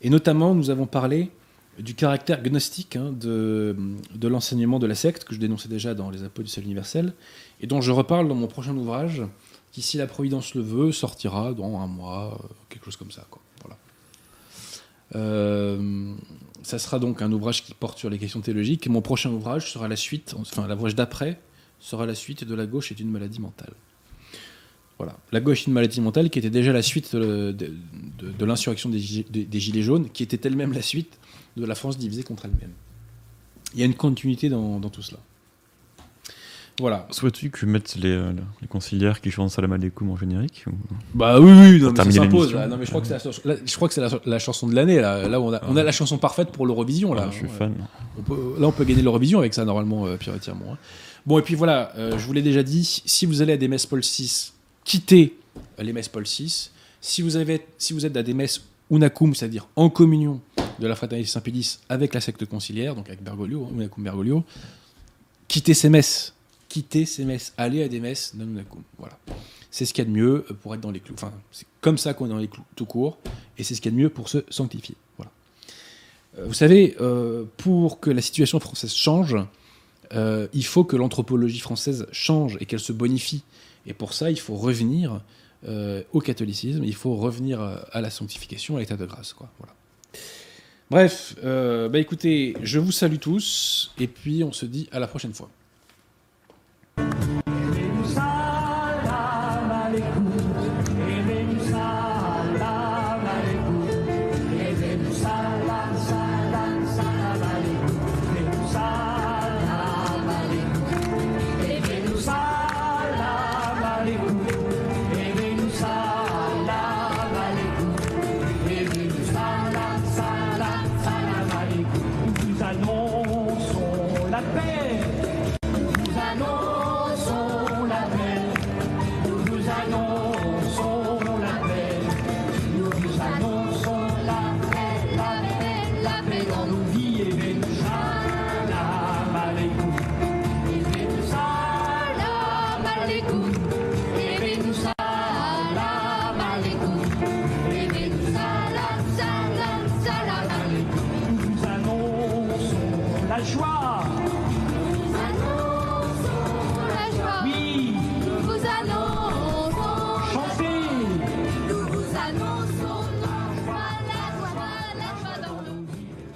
et notamment nous avons parlé du caractère gnostique hein, de, l'enseignement de la secte que je dénonçais déjà dans les apôtres du salut universel et dont je reparle dans mon prochain ouvrage qui, si la Providence le veut, sortira dans un mois, euh, quelque chose comme ça. Voilà. Euh, ça sera donc un ouvrage qui porte sur les questions théologiques. Et mon prochain ouvrage sera la suite, enfin l'ouvrage d'après, sera la suite de La gauche est une maladie mentale. Voilà. La gauche est une maladie mentale qui était déjà la suite de, l'insurrection des- des Gilets jaunes, qui était elle-même la suite de la France divisée contre elle-même. Il y a une continuité dans, dans tout cela. Voilà. Souhaites-tu que je mette les, euh, les conciliaires qui chantent Salam Aleikum en générique ou- Bah oui, oui, non, mais ça s'impose. là. Non, mais je crois que c'est la, chanson- là, je crois que c'est la, la chanson de l'année. Là, là où on, a, on a la chanson parfaite pour l'Eurovision. Là, Ah, je suis Ouais. fan. On peut- là, on peut gagner l'Eurovision avec ça, normalement, euh, Pierre hein. Bon, et puis voilà, euh, je vous l'ai déjà dit, si vous allez à des messes Paul VI, quittez les messes Paul VI. Si vous, avez, si vous êtes à des messes Unacum, c'est-à-dire en communion de la fraternité Saint-Pédis avec la secte conciliaire, donc avec Bergoglio, hein, Bergoglio, quittez ces messes. Quittez ces messes. Allez à des messes non. Voilà. C'est ce qu'il y a de mieux pour être dans les clous. Enfin, c'est comme ça qu'on est dans les clous tout court, et c'est ce qu'il y a de mieux pour se sanctifier. Voilà. Euh, Vous savez, euh, pour que la situation française change, euh, il faut que l'anthropologie française change et qu'elle se bonifie. Et pour ça, il faut revenir au catholicisme, il faut revenir à la sanctification, à l'état de grâce. Voilà. Bref, euh, bah écoutez, je vous salue tous et puis on se dit à la prochaine fois.